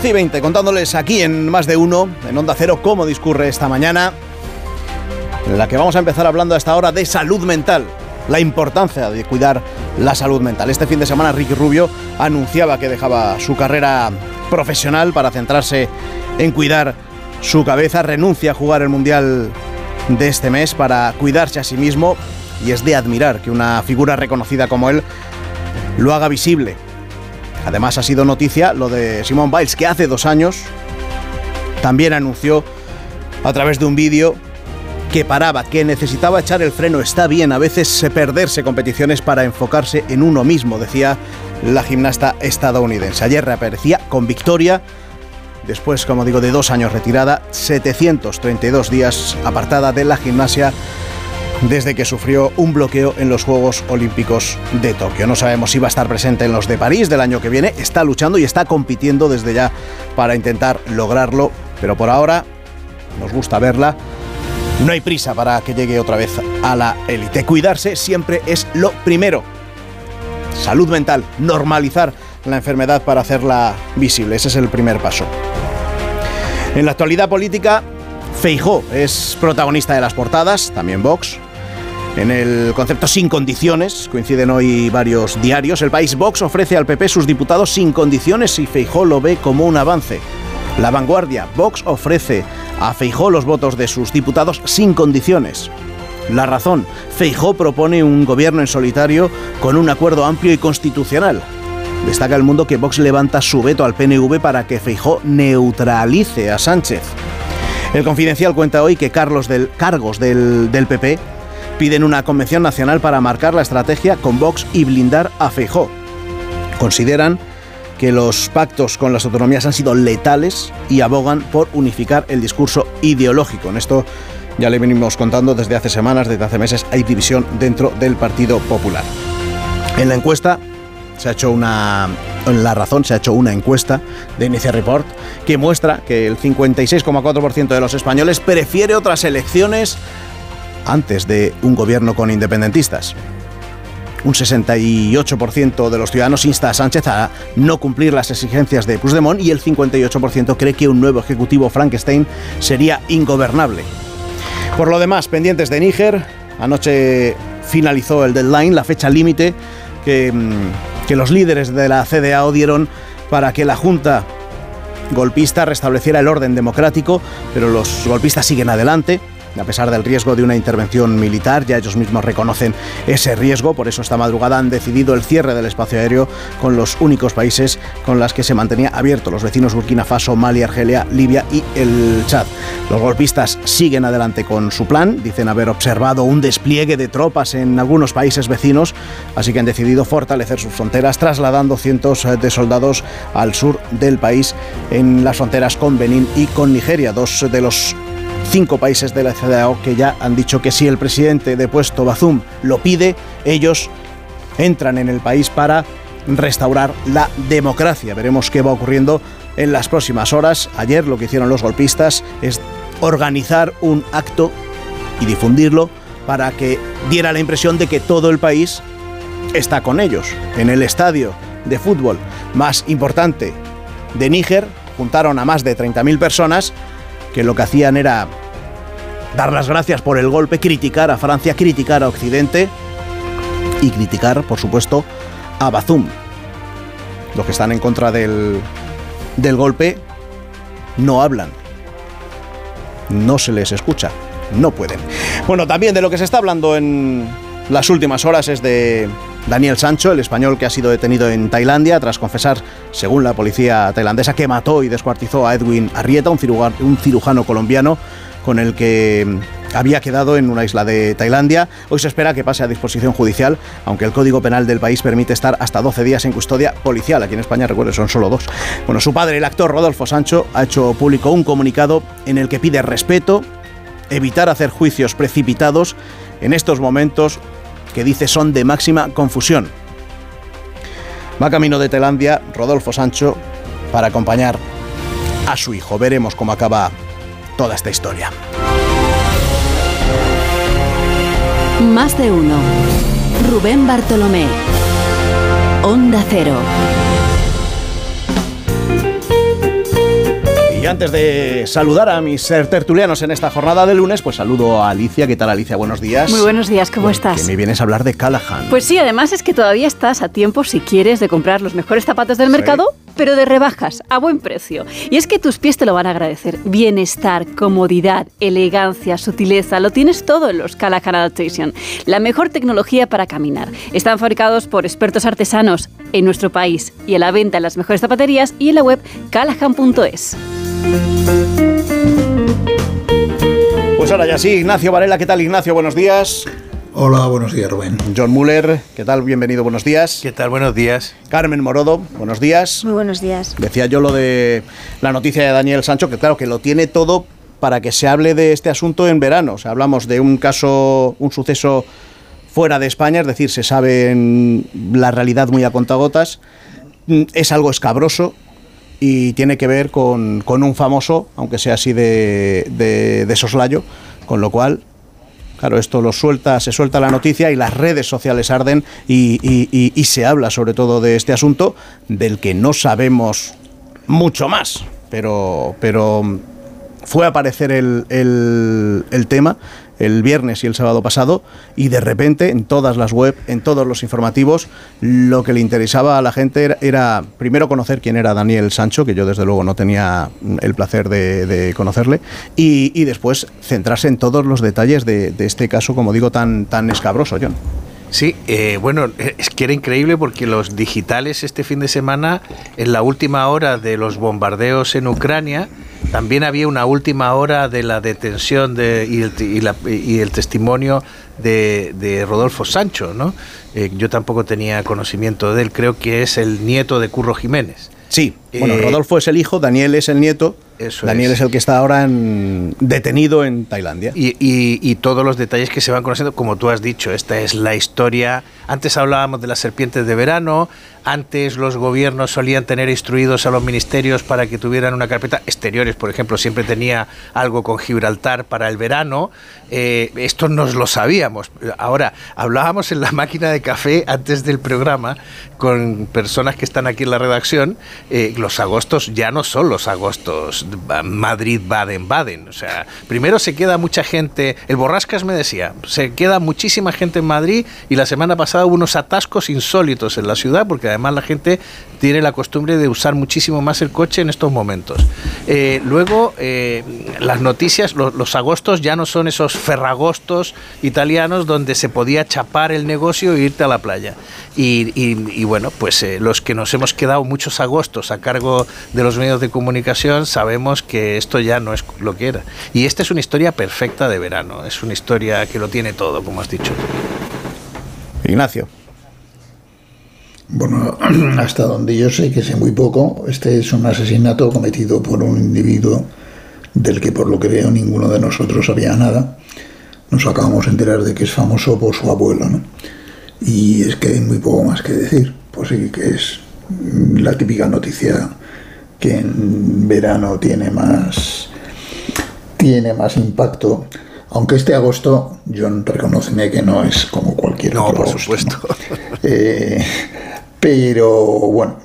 12 y 20, contándoles aquí en Más de Uno, en Onda Cero, cómo discurre esta mañana, la que vamos a empezar hablando a esta hora de salud mental, la importancia de cuidar la salud mental. Este fin de semana Ricky Rubio anunciaba que dejaba su carrera profesional para centrarse en cuidar su cabeza, renuncia a jugar el Mundial de este mes para cuidarse a sí mismo y es de admirar que una figura reconocida como él lo haga visible. Además ha sido noticia lo de Simone Biles, que hace dos años también anunció a través de un vídeo que paraba, que necesitaba echar el freno. Está bien a veces perderse competiciones para enfocarse en uno mismo, decía la gimnasta estadounidense. Ayer reaparecía con victoria, después, como digo, de dos años retirada, 732 días apartada de la gimnasia desde que sufrió un bloqueo en los Juegos Olímpicos de Tokio. No sabemos si va a estar presente en los de París del año que viene. Está luchando y está compitiendo desde ya para intentar lograrlo. Pero por ahora nos gusta verla. No hay prisa para que llegue otra vez a la élite. Cuidarse siempre es lo primero. Salud mental, normalizar la enfermedad para hacerla visible. Ese es el primer paso. En la actualidad política, Feijó es protagonista de las portadas, también Vox. En el concepto sin condiciones, coinciden hoy varios diarios, el país Vox ofrece al PP sus diputados sin condiciones y Feijó lo ve como un avance. La vanguardia, Vox ofrece a Feijó los votos de sus diputados sin condiciones. La razón, Feijó propone un gobierno en solitario con un acuerdo amplio y constitucional. Destaca el mundo que Vox levanta su veto al PNV para que Feijó neutralice a Sánchez. El Confidencial cuenta hoy que Carlos del, cargos del, del PP piden una convención nacional para marcar la estrategia con Vox y blindar a Feijó. Consideran que los pactos con las autonomías han sido letales y abogan por unificar el discurso ideológico. En esto ya le venimos contando desde hace semanas, desde hace meses, hay división dentro del Partido Popular. En la encuesta se ha hecho una en La Razón se ha hecho una encuesta de Inicia Report que muestra que el 56,4% de los españoles prefiere otras elecciones antes de un gobierno con independentistas. Un 68% de los ciudadanos insta a Sánchez a no cumplir las exigencias de Puigdemont y el 58% cree que un nuevo ejecutivo Frankenstein sería ingobernable. Por lo demás, pendientes de Níger, anoche finalizó el deadline, la fecha límite que, que los líderes de la CDAO dieron para que la Junta golpista restableciera el orden democrático, pero los golpistas siguen adelante. A pesar del riesgo de una intervención militar, ya ellos mismos reconocen ese riesgo, por eso esta madrugada han decidido el cierre del espacio aéreo con los únicos países con los que se mantenía abierto, los vecinos Burkina Faso, Mali, Argelia, Libia y el Chad. Los golpistas siguen adelante con su plan, dicen haber observado un despliegue de tropas en algunos países vecinos, así que han decidido fortalecer sus fronteras, trasladando cientos de soldados al sur del país en las fronteras con Benín y con Nigeria, dos de los cinco países de la CDAO que ya han dicho que si el presidente depuesto Bazum lo pide, ellos entran en el país para restaurar la democracia. Veremos qué va ocurriendo en las próximas horas. Ayer lo que hicieron los golpistas es organizar un acto y difundirlo para que diera la impresión de que todo el país está con ellos. En el estadio de fútbol más importante de Níger juntaron a más de 30.000 personas que lo que hacían era dar las gracias por el golpe, criticar a Francia, criticar a Occidente y criticar, por supuesto, a Bazum. Los que están en contra del, del golpe no hablan, no se les escucha, no pueden. Bueno, también de lo que se está hablando en las últimas horas es de Daniel Sancho, el español que ha sido detenido en Tailandia tras confesar, según la policía tailandesa, que mató y descuartizó a Edwin Arrieta, un un cirujano colombiano con el que había quedado en una isla de Tailandia. Hoy se espera que pase a disposición judicial, aunque el Código Penal del país permite estar hasta 12 días en custodia policial. Aquí en España, recuerde, son solo dos. Bueno, su padre, el actor Rodolfo Sancho, ha hecho público un comunicado en el que pide respeto, evitar hacer juicios precipitados en estos momentos que dice son de máxima confusión. Va camino de Tailandia Rodolfo Sancho para acompañar a su hijo. Veremos cómo acaba toda esta historia. Más de uno. Rubén Bartolomé. Onda Cero. Y antes de saludar a mis tertulianos en esta jornada de lunes, pues saludo a Alicia. ¿Qué tal, Alicia? Buenos días. Muy buenos días, ¿cómo estás? Que me vienes a hablar de Callahan. Pues sí, además es que todavía estás a tiempo si quieres de comprar los mejores zapatos del mercado, pero de rebajas, a buen precio. Y es que tus pies te lo van a agradecer. Bienestar, comodidad, elegancia, sutileza, lo tienes todo en los Callahan Adaptation. La mejor tecnología para caminar. Están fabricados por expertos artesanos en nuestro país y a la venta en las mejores zapaterías y en la web callahan.es. Pues ahora ya sí, Ignacio Varela, ¿qué tal Ignacio? Buenos días. Hola, buenos días, Rubén. John Muller, ¿qué tal? Bienvenido, buenos días. ¿Qué tal? Buenos días. Carmen Morodo, buenos días. Muy buenos días. Decía yo lo de la noticia de Daniel Sancho, que claro, que lo tiene todo para que se hable de este asunto en verano. O sea, hablamos de un caso, un suceso fuera de España, es decir, se sabe en la realidad muy a contagotas. Es algo escabroso, y tiene que ver con, un famoso, aunque sea así de, de, soslayo, con lo cual Claro, esto lo suelta, se suelta la noticia y las redes sociales arden y, se habla sobre todo de este asunto, del que no sabemos mucho más, pero, pero fue a aparecer el, el tema el viernes y el sábado pasado y de repente en todas las web, en todos los informativos, lo que le interesaba a la gente era, primero conocer quién era Daniel Sancho, que yo desde luego no tenía el placer de, conocerle, y, después centrarse en todos los detalles de, este caso, como digo, tan, tan escabroso, John. Sí, eh, bueno, es que era increíble porque los digitales este fin de semana, en la última hora de los bombardeos en Ucrania, también había una última hora de la detención de, y, el, testimonio de, Rodolfo Sancho, ¿no? Eh, yo tampoco tenía conocimiento de él, creo que es el nieto de Curro Jiménez. Sí, bueno, eh, Rodolfo es el hijo, Daniel es el nieto. Daniel es. el que está ahora en, detenido en Tailandia. Y, todos los detalles que se van conociendo, como tú has dicho, esta es la historia. Antes hablábamos de las serpientes de verano, antes los gobiernos solían tener instruidos a los ministerios para que tuvieran una carpeta. Exteriores, por ejemplo, siempre tenía algo con Gibraltar para el verano. Eh, esto nos lo sabíamos. Ahora, hablábamos en la máquina de café antes del programa con personas que están aquí en la redacción. Eh, los agostos ya no son los agostos Madrid-Baden-Baden. O sea, primero se queda mucha gente. El Borrascas me decía, se queda muchísima gente en Madrid y la semana pasada hubo unos atascos insólitos en la ciudad porque además la gente tiene la costumbre de usar muchísimo más el coche en estos momentos. Eh, luego, eh, las noticias, los agostos ya no son esos ferragostos italianos donde se podía chapar el negocio e irte a la playa. Y, bueno, pues eh, los que nos hemos quedado muchos agostos a cargo de los medios de comunicación sabemos que esto ya no es lo que era. Y esta es una historia perfecta de verano, es una historia que lo tiene todo, como has dicho. Ignacio. Bueno, hasta donde yo sé, que sé muy poco, este es un asesinato cometido por un individuo del que por lo que veo ninguno de nosotros sabía nada. Nos acabamos de enterar de que es famoso por su abuelo, ¿no? Y es que hay muy poco más que decir. Pues sí, que es la típica noticia que en verano tiene más tiene más impacto aunque este agosto, John, reconoceme que no es como cualquier no, otro por supuesto. Eh, pero bueno,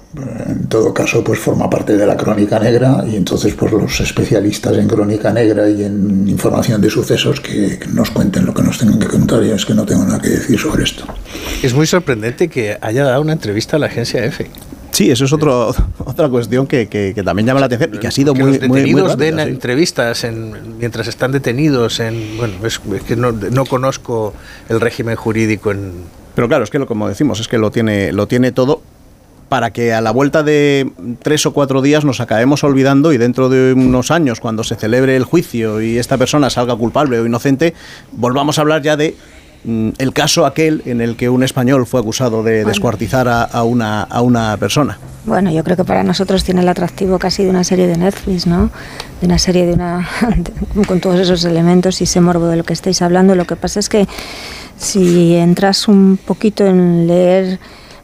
en todo caso, pues forma parte de la crónica negra y entonces pues los especialistas en crónica negra y en información de sucesos que, nos cuenten lo que nos tengan que contar y es que no tengo nada que decir sobre esto. Es muy sorprendente que haya dado una entrevista a la agencia EFE. Sí, eso es otro, otra cuestión que, que, también llama la atención y que ha sido muy, los detenidos den entrevistas en, mientras están detenidos. En, bueno, es, que no, no, conozco el régimen jurídico en... Pero claro, es que lo, como decimos, es que lo tiene, lo tiene todo para que a la vuelta de tres o cuatro días nos acabemos olvidando y dentro de unos años, cuando se celebre el juicio y esta persona salga culpable o inocente, volvamos a hablar ya de mm, el caso aquel en el que un español fue acusado de descuartizar a, una, a una persona. Bueno, yo creo que para nosotros tiene el atractivo casi de una serie de Netflix, ¿no? De una serie de una con todos esos elementos y ese morbo de lo que estáis hablando. Lo que pasa es que si entras un poquito en leer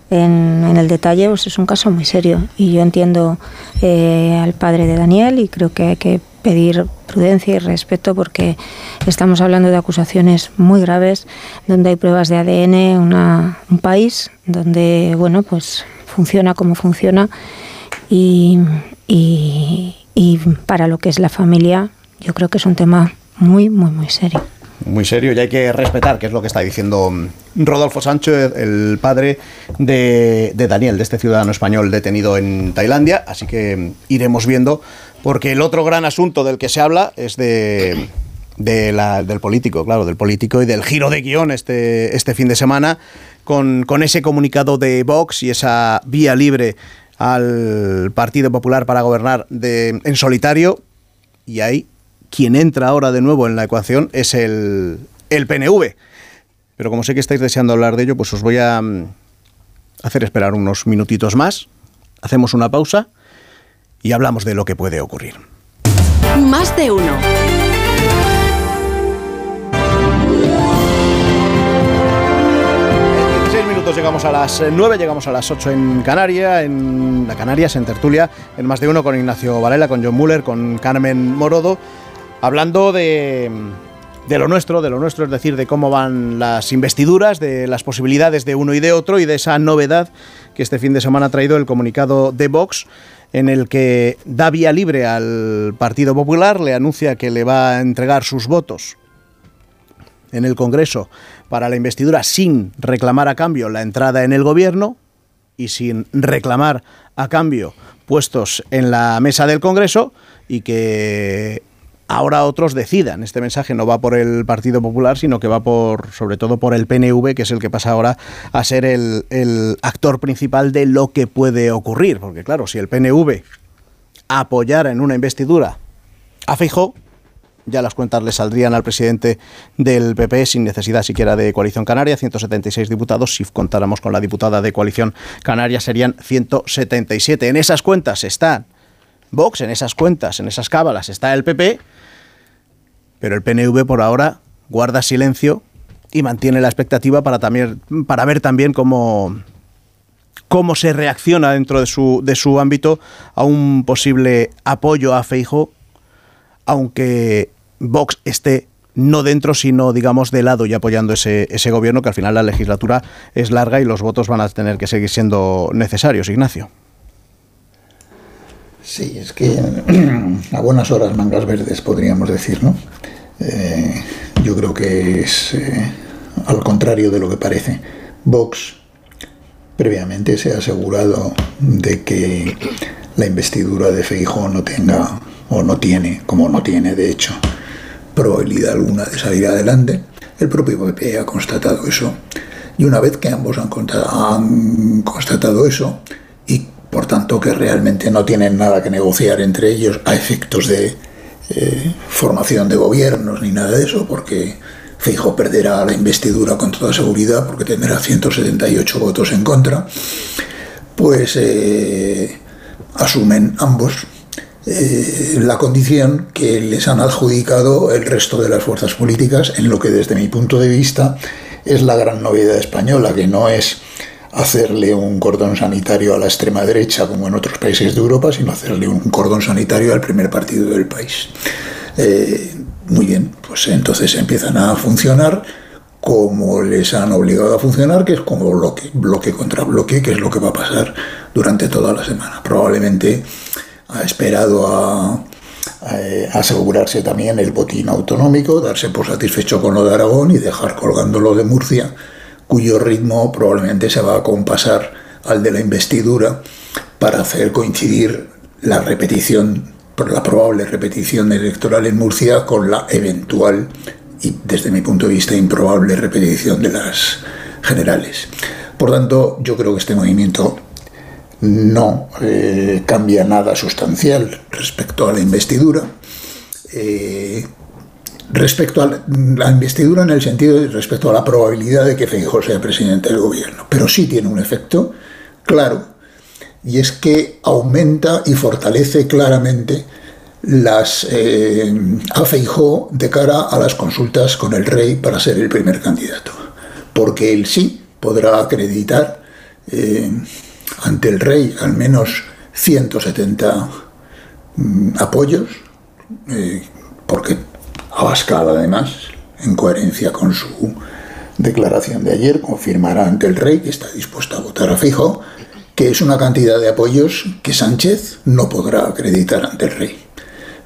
en, el detalle, pues es un caso muy serio. Y yo entiendo eh, al padre de Daniel y creo que hay que pedir prudencia y respeto porque estamos hablando de acusaciones muy graves, donde hay pruebas de ADN, una, un país donde, bueno, pues funciona como funciona y, para lo que es la familia, yo creo que es un tema muy, muy, muy serio muy serio y hay que respetar, que es lo que está diciendo mm, Rodolfo Sancho, el padre de, Daniel, de este ciudadano español detenido en Tailandia. Así que mm, iremos viendo, porque el otro gran asunto del que se habla es de, del político, claro, del político y del giro de guion este, este fin de semana, con, con ese comunicado de Vox y esa vía libre al Partido Popular para gobernar de, en solitario. Y ahí quien entra ahora de nuevo en la ecuación es el, el PNV. Pero como sé que estáis deseando hablar de ello, pues os voy a mm, hacer esperar unos minutitos más. Hacemos una pausa y hablamos de lo que puede ocurrir. Más de uno. minutos llegamos a las 9, llegamos a las 8 en Canarias, en la Canarias, en Tertulia, en más de uno con Ignacio Varela, con John Muller, con Carmen Morodo hablando de, lo nuestro, de lo nuestro, es decir, de cómo van las investiduras, de las posibilidades de uno y de otro y de esa novedad que este fin de semana ha traído el comunicado de Vox en el que da vía libre al Partido Popular, le anuncia que le va a entregar sus votos en el Congreso para la investidura sin reclamar a cambio la entrada en el gobierno y sin reclamar a cambio puestos en la mesa del Congreso y que ahora otros decidan. Este mensaje no va por el Partido Popular, sino que va por, sobre todo por el PNV, que es el que pasa ahora a ser el, actor principal de lo que puede ocurrir. Porque claro, si el PNV apoyara en una investidura a Feijóo, ya las cuentas le saldrían al presidente del PP sin necesidad siquiera de coalición canaria, 176 diputados, si contáramos con la diputada de coalición canaria serían 177. En esas cuentas están Vox, en esas cuentas, en esas cábalas está el PP pero el PNV por ahora guarda silencio y mantiene la expectativa para, también, para ver también cómo, cómo se reacciona dentro de su, de su ámbito a un posible apoyo a Feijo, aunque Vox esté no dentro, sino digamos de lado y apoyando ese, ese gobierno, que al final la legislatura es larga y los votos van a tener que seguir siendo necesarios, Ignacio. Sí, es que a buenas horas mangas verdes, podríamos decir, ¿no? Eh, yo creo que es eh, al contrario de lo que parece. Vox previamente se ha asegurado de que la investidura de Feijóo no tenga, o no tiene, como no tiene de hecho, probabilidad alguna de salir adelante. El propio PP ha constatado eso. Y una vez que ambos han, han constatado eso, por tanto que realmente no tienen nada que negociar entre ellos. A efectos de eh, formación de gobiernos ni nada de eso, porque Fijo perderá la investidura con toda seguridad porque tendrá 178 votos en contra, pues eh, asumen ambos eh, la condición que les han adjudicado el resto de las fuerzas políticas en lo que desde mi punto de vista es la gran novedad española, que no es hacerle un cordón sanitario a la extrema derecha como en otros países de Europa, sino hacerle un cordón sanitario al primer partido del país. Eh, muy bien, pues entonces empiezan a funcionar como les han obligado a funcionar, que es como bloque, bloque contra bloque, que es lo que va a pasar durante toda la semana. Probablemente ha esperado a, asegurarse también el botín autonómico, darse por satisfecho con lo de Aragón y dejar colgando lo de Murcia cuyo ritmo probablemente se va a compasar al de la investidura para hacer coincidir la repetición, la probable repetición electoral en Murcia con la eventual y desde mi punto de vista improbable repetición de las generales. Por tanto, yo creo que este movimiento no eh, cambia nada sustancial respecto a la investidura. Eh, respecto a la investidura en el sentido de respecto a la probabilidad de que Feijóo sea presidente del gobierno, pero sí tiene un efecto claro y es que aumenta y fortalece claramente las eh, a Feijóo de cara a las consultas con el rey para ser el primer candidato, porque él sí podrá acreditar eh, ante el rey al menos 170 mm, apoyos, eh, porque Abascal, además, en coherencia con su declaración de ayer, confirmará ante el rey que está dispuesto a votar a Fijo, que es una cantidad de apoyos que Sánchez no podrá acreditar ante el rey.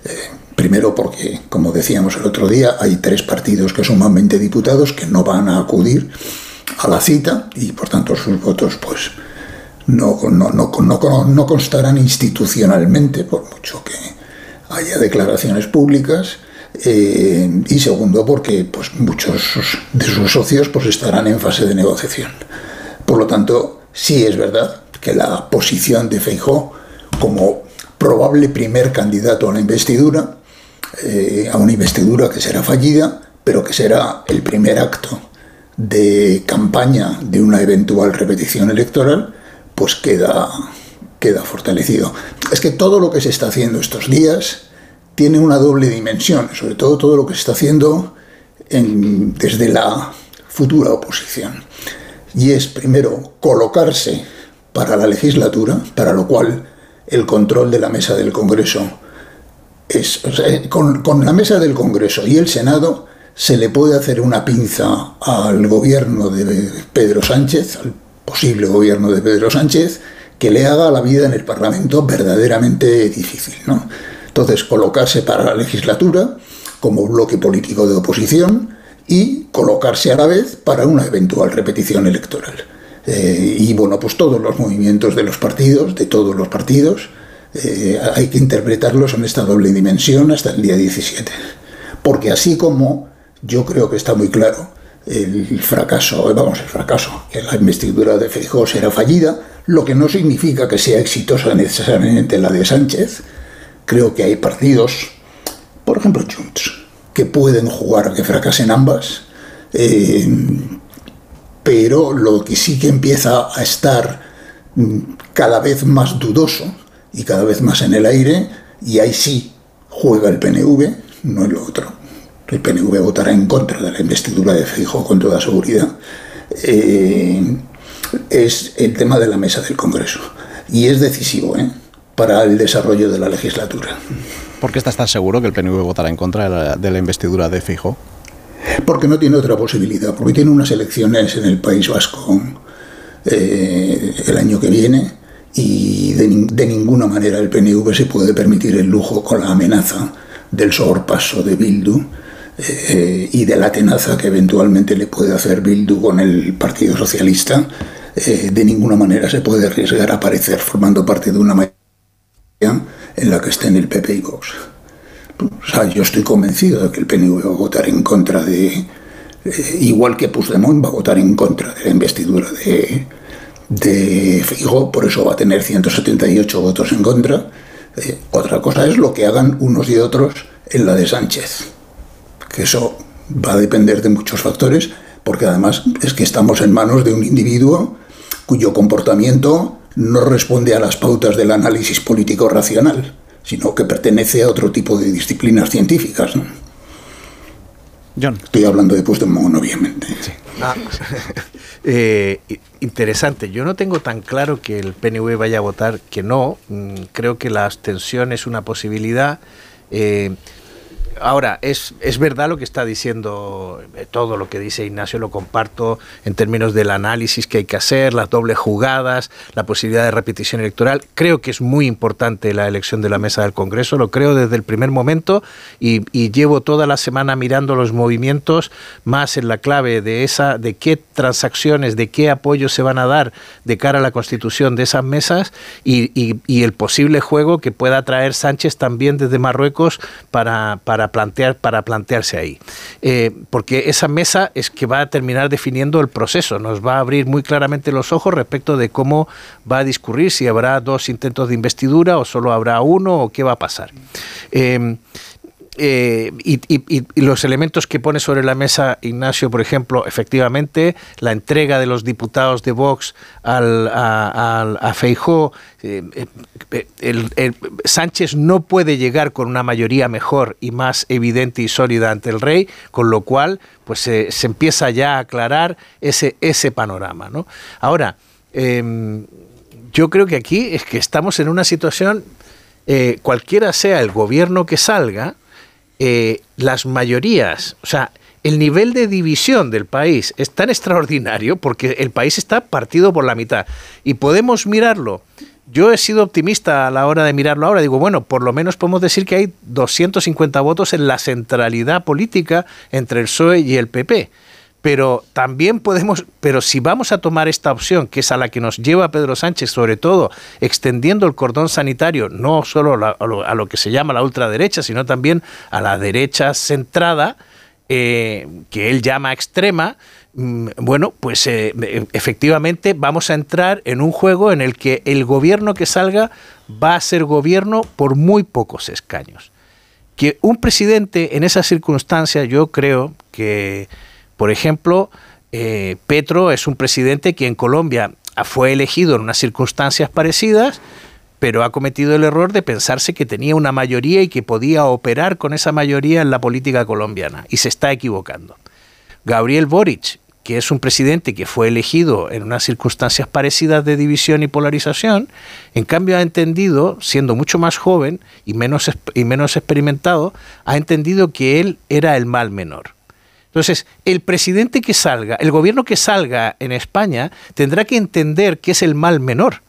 Eh, primero porque, como decíamos el otro día, hay tres partidos que suman 20 diputados que no van a acudir a la cita y por tanto sus votos pues no, no, no, no constarán institucionalmente, por mucho que haya declaraciones públicas eh, y segundo porque pues, muchos de sus socios pues, estarán en fase de negociación. Por lo tanto, sí es verdad que la posición de Feijó como probable primer candidato a la investidura, eh, a una investidura que será fallida, pero que será el primer acto de campaña de una eventual repetición electoral, pues queda, queda fortalecido. Es que todo lo que se está haciendo estos días, tiene una doble dimensión, sobre todo todo lo que se está haciendo desde la futura oposición. Y es, primero, colocarse para la legislatura, para lo cual el control de la mesa del Congreso es. con, con la mesa del Congreso y el Senado se le puede hacer una pinza al gobierno de Pedro Sánchez, al posible gobierno de Pedro Sánchez, que le haga la vida en el Parlamento verdaderamente difícil. ¿no? Entonces, colocarse para la legislatura como bloque político de oposición y colocarse a la vez para una eventual repetición electoral. Eh, y bueno, pues todos los movimientos de los partidos, de todos los partidos, eh, hay que interpretarlos en esta doble dimensión hasta el día 17. Porque así como yo creo que está muy claro el fracaso, vamos, el fracaso, que la investidura de Feijóo será fallida, lo que no significa que sea exitosa necesariamente la de Sánchez, creo que hay partidos, por ejemplo Junts, que pueden jugar que fracasen ambas, eh, pero lo que sí que empieza a estar mm, cada vez más dudoso y cada vez más en el aire, y ahí sí juega el PNV, no es lo otro. El PNV votará en contra de la investidura de Feijóo con toda seguridad. Eh, es el tema de la mesa del Congreso. Y es decisivo, ¿eh? Para el desarrollo de la legislatura. ¿Por qué estás tan seguro que el PNV votará en contra de la, investidura de Fijo? Porque no tiene otra posibilidad, porque tiene unas elecciones en el País Vasco eh, el año que viene y de, ninguna manera el PNV se puede permitir el lujo con la amenaza del sorpaso de Bildu eh, y de la tenaza que eventualmente le puede hacer Bildu con el Partido Socialista. Eh, de ninguna manera se puede arriesgar a aparecer formando parte de una mayoría en la que estén el PP y Vox. O sea, yo estoy convencido de que el PNV va a votar en contra de... Eh, igual que Puigdemont va a votar en contra de la investidura de, de Figo, por eso va a tener 178 votos en contra. Eh, otra cosa es lo que hagan unos y otros en la de Sánchez, que eso va a depender de muchos factores, porque además es que estamos en manos de un individuo cuyo comportamiento no responde a las pautas del análisis político racional, sino que pertenece a otro tipo de disciplinas científicas. John. Estoy hablando de Puigdemont, obviamente. Ah, eh, interesante. Yo no tengo tan claro que el PNV vaya a votar que no. Mm, creo que la abstención es una posibilidad. Eh, Ahora, es, es verdad lo que está diciendo, eh, todo lo que dice Ignacio lo comparto en términos del análisis que hay que hacer, las dobles jugadas, la posibilidad de repetición electoral. Creo que es muy importante la elección de la mesa del Congreso, lo creo desde el primer momento y, llevo toda la semana mirando los movimientos más en la clave de esa, de qué transacciones, de qué apoyos se van a dar de cara a la constitución de esas mesas y, y el posible juego que pueda traer Sánchez también desde Marruecos para, para plantear, para plantearse ahí. Eh, porque esa mesa es que va a terminar definiendo el proceso, nos va a abrir muy claramente los ojos respecto de cómo va a discurrir, si habrá dos intentos de investidura o solo habrá uno o qué va a pasar. Eh, eh, y, los elementos que pone sobre la mesa Ignacio, por ejemplo, efectivamente, la entrega de los diputados de Vox al, a, a, Feijó, eh, eh, Sánchez no puede llegar con una mayoría mejor y más evidente y sólida ante el rey, con lo cual pues se empieza ya a aclarar ese, ese panorama. ¿no? Ahora, em, yo creo que aquí es que estamos en una situación, cualquiera sea el gobierno que salga, eh, las mayorías, o sea, el nivel de división del país es tan extraordinario porque el país está partido por la mitad. Y podemos mirarlo. Yo he sido optimista a la hora de mirarlo ahora. Digo, bueno, por lo menos podemos decir que hay 250 votos en la centralidad política entre el PSOE y el PP pero también podemos, pero si vamos a tomar esta opción, que es a la que nos lleva Pedro Sánchez, sobre todo extendiendo el cordón sanitario, no solo a, lo, que se llama la ultraderecha, sino también a la derecha centrada, eh, que él llama extrema, mm, bueno, pues eh, efectivamente vamos a entrar en un juego en el que el gobierno que salga va a ser gobierno por muy pocos escaños. Que un presidente en esas circunstancias, yo creo que por ejemplo, eh, Petro es un presidente que en Colombia fue elegido en unas circunstancias parecidas, pero ha cometido el error de pensarse que tenía una mayoría y que podía operar con esa mayoría en la política colombiana, y se está equivocando. Gabriel Boric, que es un presidente que fue elegido en unas circunstancias parecidas de división y polarización, en cambio ha entendido, siendo mucho más joven y menos, y menos experimentado, ha entendido que él era el mal menor. Entonces, el presidente que salga, el gobierno que salga en España, tendrá que entender que es el mal menor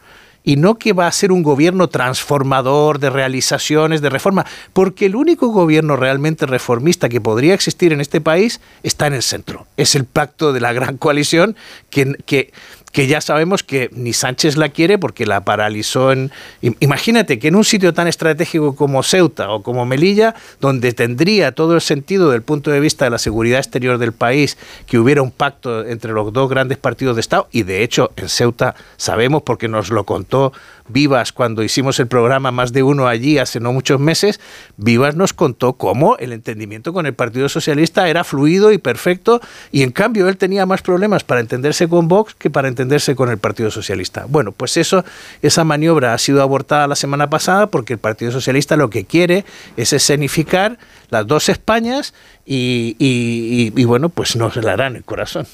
y no que va a ser un gobierno transformador de realizaciones, de reforma, porque el único gobierno realmente reformista que podría existir en este país está en el centro. Es el pacto de la gran coalición que, que que ya sabemos que ni Sánchez la quiere porque la paralizó en... Imagínate que en un sitio tan estratégico como Ceuta o como Melilla, donde tendría todo el sentido del punto de vista de la seguridad exterior del país que hubiera un pacto entre los dos grandes partidos de Estado, y de hecho en Ceuta sabemos porque nos lo contó Vivas cuando hicimos el programa Más de Uno allí hace no muchos meses, Vivas nos contó cómo el entendimiento con el Partido Socialista era fluido y perfecto y en cambio él tenía más problemas para entenderse con Vox que para entenderse con el Partido Socialista. Bueno, pues eso, esa maniobra ha sido abortada la semana pasada porque el Partido Socialista lo que quiere es escenificar las dos Españas y, y bueno, pues nos la harán el corazón.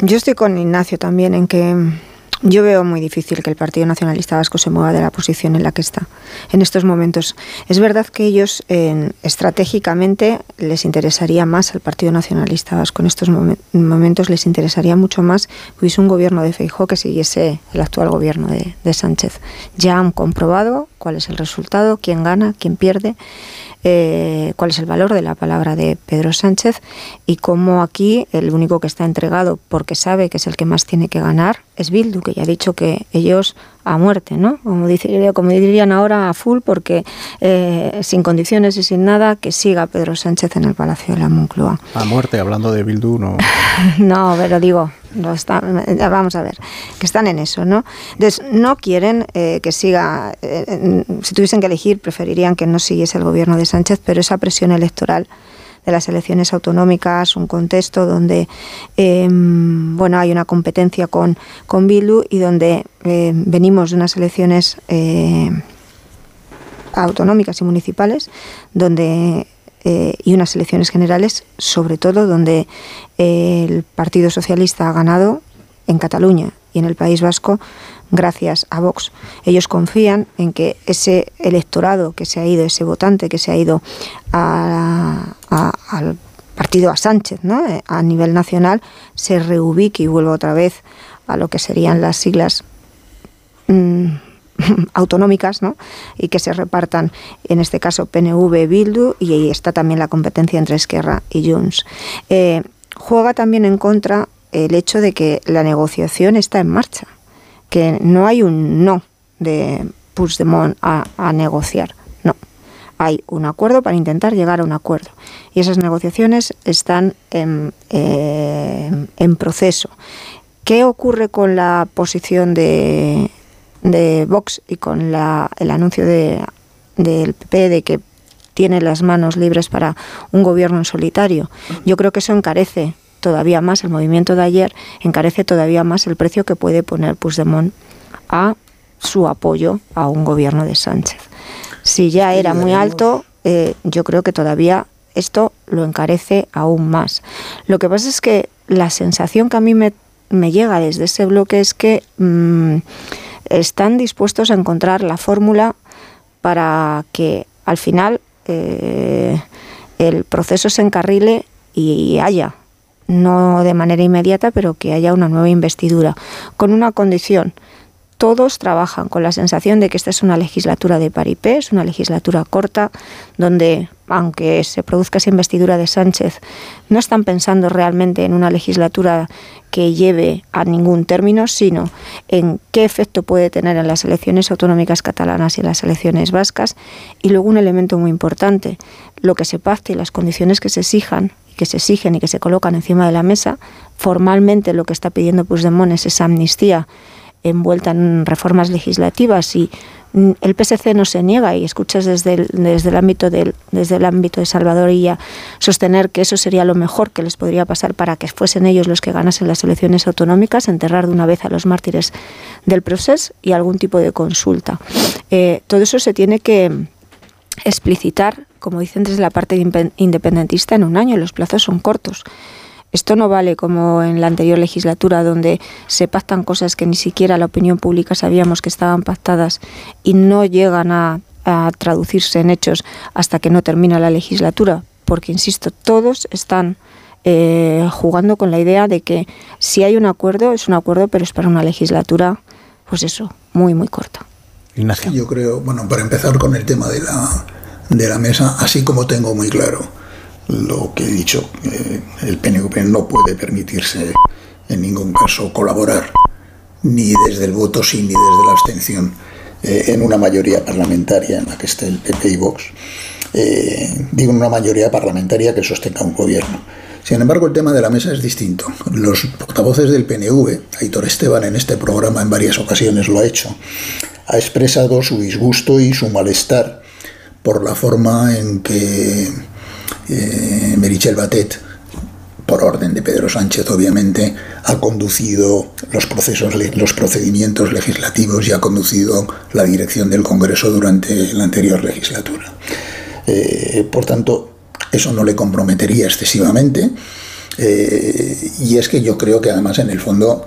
Yo estoy con Ignacio también en que yo veo muy difícil que el Partido Nacionalista Vasco se mueva de la posición en la que está en estos momentos. Es verdad que ellos estratégicamente les interesaría más al Partido Nacionalista Vasco. En estos momentos les interesaría mucho más que hubiese un gobierno de Feijó que siguiese el actual gobierno de Sánchez. Ya han comprobado cuál es el resultado, quién gana, quién pierde. Eh, cuál es el valor de la palabra de Pedro Sánchez y cómo aquí el único que está entregado porque sabe que es el que más tiene que ganar es Bildu, que ya ha dicho que ellos a muerte, ¿no? Como, como dirían ahora, a full, porque eh, sin condiciones y sin nada, que siga Pedro Sánchez en el Palacio de la Moncloa. A muerte, hablando de Bildu, no. no, pero digo, no está, vamos a ver, que están en eso, ¿no? Entonces, no quieren eh, que siga, eh, si tuviesen que elegir, preferirían que no siguiese el gobierno de Sánchez, pero esa presión electoral de las elecciones autonómicas, un contexto donde em, bueno, hay una competencia con, con Bildu y donde em, venimos de unas elecciones eh, autonómicas y municipales, donde eh, y unas elecciones generales, sobre todo donde el Partido Socialista ha ganado en Cataluña y en el País Vasco gracias a Vox. Ellos confían en que ese electorado que se ha ido, ese votante que se ha ido al partido a Sánchez ¿no? Eh, a nivel nacional, se reubique y vuelva otra vez a lo que serían las siglas mm, autonómicas ¿no? y que se repartan, en este caso PNV, Bildu, y ahí está también la competencia entre Esquerra y Junts. Eh, juega también en contra el hecho de que la negociación está en marcha que no hay un no de Puigdemont a, a negociar. No. hay un acuerdo para intentar llegar a un acuerdo. Y esas negociaciones están en, eh, proceso. ¿Qué ocurre con la posición de, de Vox y con la, el anuncio de, del PP de que tiene las manos libres para un gobierno en solitario? Yo creo que eso encarece todavía más, el movimiento de ayer encarece todavía más el precio que puede poner Puigdemont a su apoyo a un gobierno de Sánchez. Si ya era muy alto, eh, yo creo que todavía esto lo encarece aún más. Lo que pasa es que la sensación que a mí me, llega desde ese bloque es que mm, están dispuestos a encontrar la fórmula para que al final eh, el proceso se encarrile y haya, no de manera inmediata, pero que haya una nueva investidura, con una condición, todos trabajan con la sensación de que esta es una legislatura de paripé, es una legislatura corta, donde, aunque se produzca esa investidura de Sánchez, no están pensando realmente en una legislatura que lleve a ningún término, sino en qué efecto puede tener en las elecciones autonómicas catalanas y en las elecciones vascas. Y luego un elemento muy importante, lo que se pacte y las condiciones que se exijan que se exigen y que se colocan encima de la mesa. Formalmente lo que está pidiendo Puigdemont es esa amnistía envuelta en reformas legislativas y mm, el PSC no se niega y escuchas desde el, desde el ámbito del, desde el ámbito de Salvador y ya sostener que eso sería lo mejor que les podría pasar para que fuesen ellos los que ganasen las elecciones autonómicas, enterrar de una vez a los mártires del proceso y algún tipo de consulta. Eh, todo eso se tiene que explicitar, como dicen desde la parte independentista, en un año. Los plazos son cortos. Esto no vale como en la anterior legislatura, donde se pactan cosas que ni siquiera la opinión pública sabíamos que estaban pactadas y no llegan a, traducirse en hechos hasta que no termina la legislatura, porque, insisto, todos están eh, jugando con la idea de que si hay un acuerdo, es un acuerdo, pero es para una legislatura, pues eso, muy, muy corta. Ignacio. Yo creo, bueno, para empezar con el tema de la, de la mesa, así como tengo muy claro lo que he dicho, eh, el PNV no puede permitirse en ningún caso colaborar, ni desde el voto sí, ni desde la abstención, eh, en una mayoría parlamentaria en la que esté el PP y Vox. Eh, digo una mayoría parlamentaria que sostenga un gobierno. Sin embargo, el tema de la mesa es distinto. Los portavoces del PNV, Aitor Esteban en este programa en varias ocasiones lo ha hecho, ha expresado su disgusto y su malestar por la forma en que eh, Merichel Batet, por orden de Pedro Sánchez, obviamente, ha conducido los procesos, los procedimientos legislativos y ha conducido la dirección del Congreso durante la anterior legislatura. Eh, por tanto, eso no le comprometería excesivamente. Eh, y es que yo creo que además en el fondo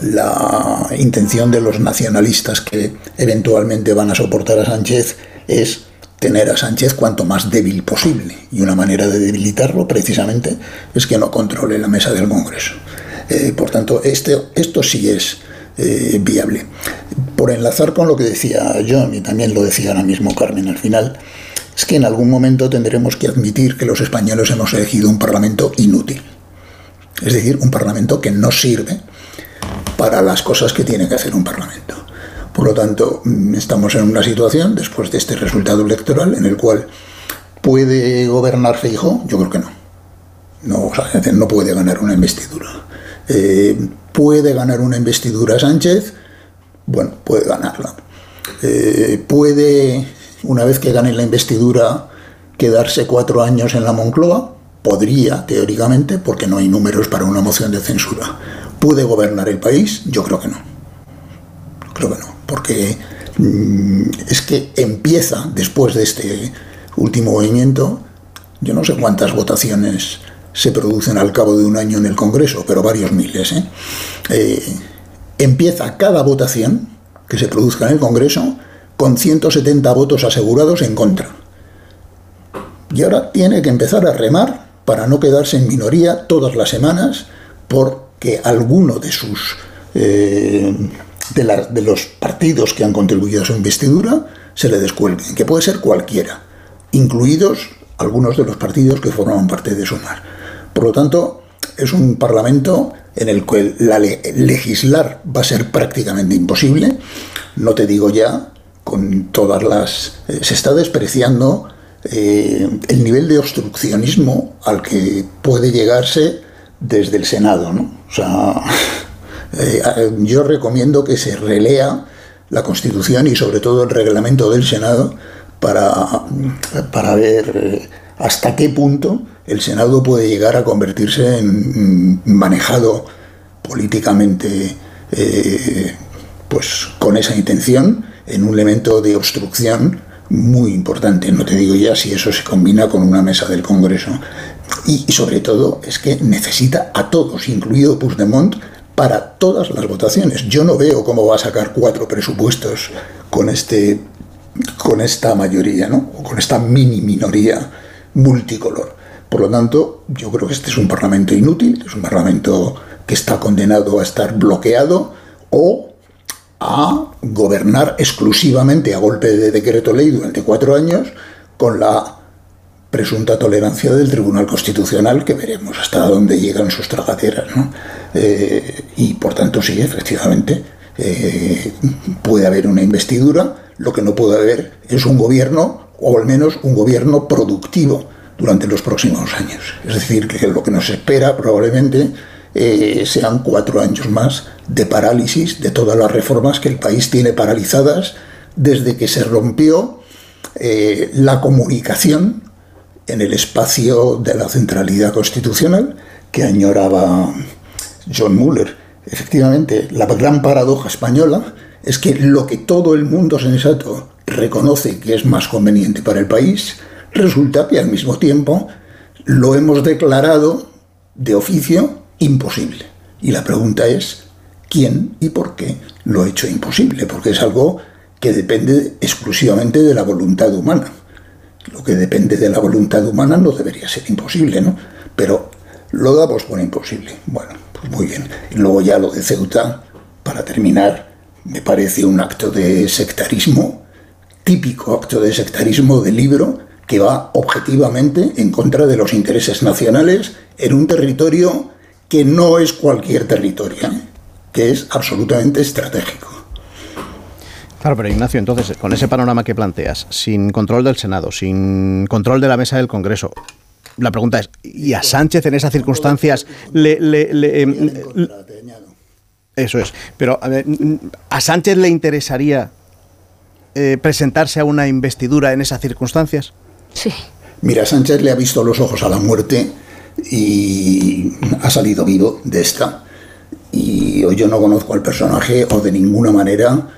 la intención de los nacionalistas que eventualmente van a soportar a Sánchez es tener a Sánchez cuanto más débil posible. Y una manera de debilitarlo precisamente es que no controle la mesa del Congreso. Eh, por tanto, este, esto sí es eh, viable. Por enlazar con lo que decía John, y también lo decía ahora mismo Carmen al final, es que en algún momento tendremos que admitir que los españoles hemos elegido un parlamento inútil. Es decir, un parlamento que no sirve para las cosas que tiene que hacer un parlamento. Por lo tanto, mm, estamos en una situación, después de este resultado electoral, en el cual puede gobernar Feijóo, yo creo que no. No, no puede ganar una investidura. Eh, ¿Puede ganar una investidura Sánchez? Bueno, puede ganarla. Eh, ¿Puede, una vez que gane la investidura, quedarse cuatro años en la Moncloa? Podría, teóricamente, porque no hay números para una moción de censura. ¿Puede gobernar el país? Yo creo que no. Creo que no porque mm, es que empieza después de este último movimiento, yo no sé cuántas votaciones se producen al cabo de un año en el Congreso, pero varios miles. ¿eh? Eh, empieza cada votación que se produzca en el Congreso con 170 votos asegurados en contra. Y ahora tiene que empezar a remar para no quedarse en minoría todas las semanas porque alguno de sus eh, de, los partidos que han contribuido a su investidura se le descuelguen, que puede ser cualquiera, incluidos algunos de los partidos que forman parte de Sumar. Por lo tanto, es un parlamento en el que la legislar va a ser prácticamente imposible. No te digo ya, con todas las... Eh, se está despreciando eh, el nivel de obstruccionismo al que puede llegarse desde el Senado. ¿no? O sea, eh, yo recomiendo que se relea la Constitución y sobre todo el reglamento del Senado para, para ver eh, hasta qué punto el Senado puede llegar a convertirse en manejado políticamente pues con esa intención en un elemento de obstrucción muy importante. No te digo ya si eso se combina con una mesa del Congreso. Y, sobre todo es que necesita a todos, incluido Puigdemont, para todas las votaciones. Yo no veo cómo va a sacar cuatro presupuestos con, este, con esta mayoría, ¿no? o con esta mini minoría multicolor. Por lo tanto, yo creo que este es un parlamento inútil, es un parlamento que está condenado a estar bloqueado o a gobernar exclusivamente a golpe de decreto ley durante cuatro años con la presunta tolerancia del Tribunal Constitucional, que veremos hasta dónde llegan sus tragaderas. Eh, y por tanto, sí, efectivamente, eh, puede haber una investidura, lo que no puede haber es un gobierno, o al menos un gobierno productivo durante los próximos años. Es decir, que lo que nos espera probablemente eh, sean cuatro años más de parálisis de todas las reformas que el país tiene paralizadas desde que se rompió eh, la comunicación en el espacio de la centralidad constitucional que añoraba John Muller. Efectivamente, la gran paradoja española es que lo que todo el mundo sensato reconoce que es más conveniente para el país, resulta que al mismo tiempo lo hemos declarado de oficio imposible. Y la pregunta es, ¿quién y por qué lo ha hecho imposible? Porque es algo que depende exclusivamente de la voluntad humana. Lo que depende de la voluntad humana no debería ser imposible, ¿no? Pero lo damos por imposible. Bueno, pues muy bien. Y luego ya lo de Ceuta, para terminar, me parece un acto de sectarismo, típico acto de sectarismo del libro, que va objetivamente en contra de los intereses nacionales en un territorio que no es cualquier territorio, ¿eh? que es absolutamente estratégico. Claro, pero Ignacio, entonces, con ese panorama que planteas, sin control del Senado, sin control de la mesa del Congreso, la pregunta es, ¿y a Sánchez en esas circunstancias le... Em, eso es, pero a, ver, ¿a Sánchez le interesaría eh, presentarse a una investidura en esas circunstancias? Sí. Mira, Sánchez le ha visto los ojos a la muerte y ha salido vivo de esta. Y hoy yo no conozco al personaje o de ninguna manera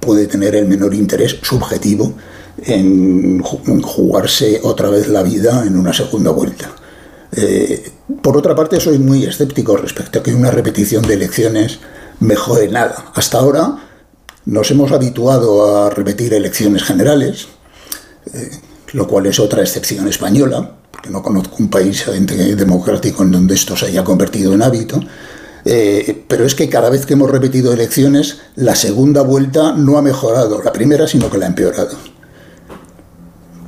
puede tener el menor interés subjetivo en jugarse otra vez la vida en una segunda vuelta. Eh, por otra parte, soy muy escéptico respecto a que una repetición de elecciones mejore nada. Hasta ahora nos hemos habituado a repetir elecciones generales, eh, lo cual es otra excepción española, que no conozco un país democrático en donde esto se haya convertido en hábito, eh, pero es que cada vez que hemos repetido elecciones, la segunda vuelta no ha mejorado la primera, sino que la ha empeorado.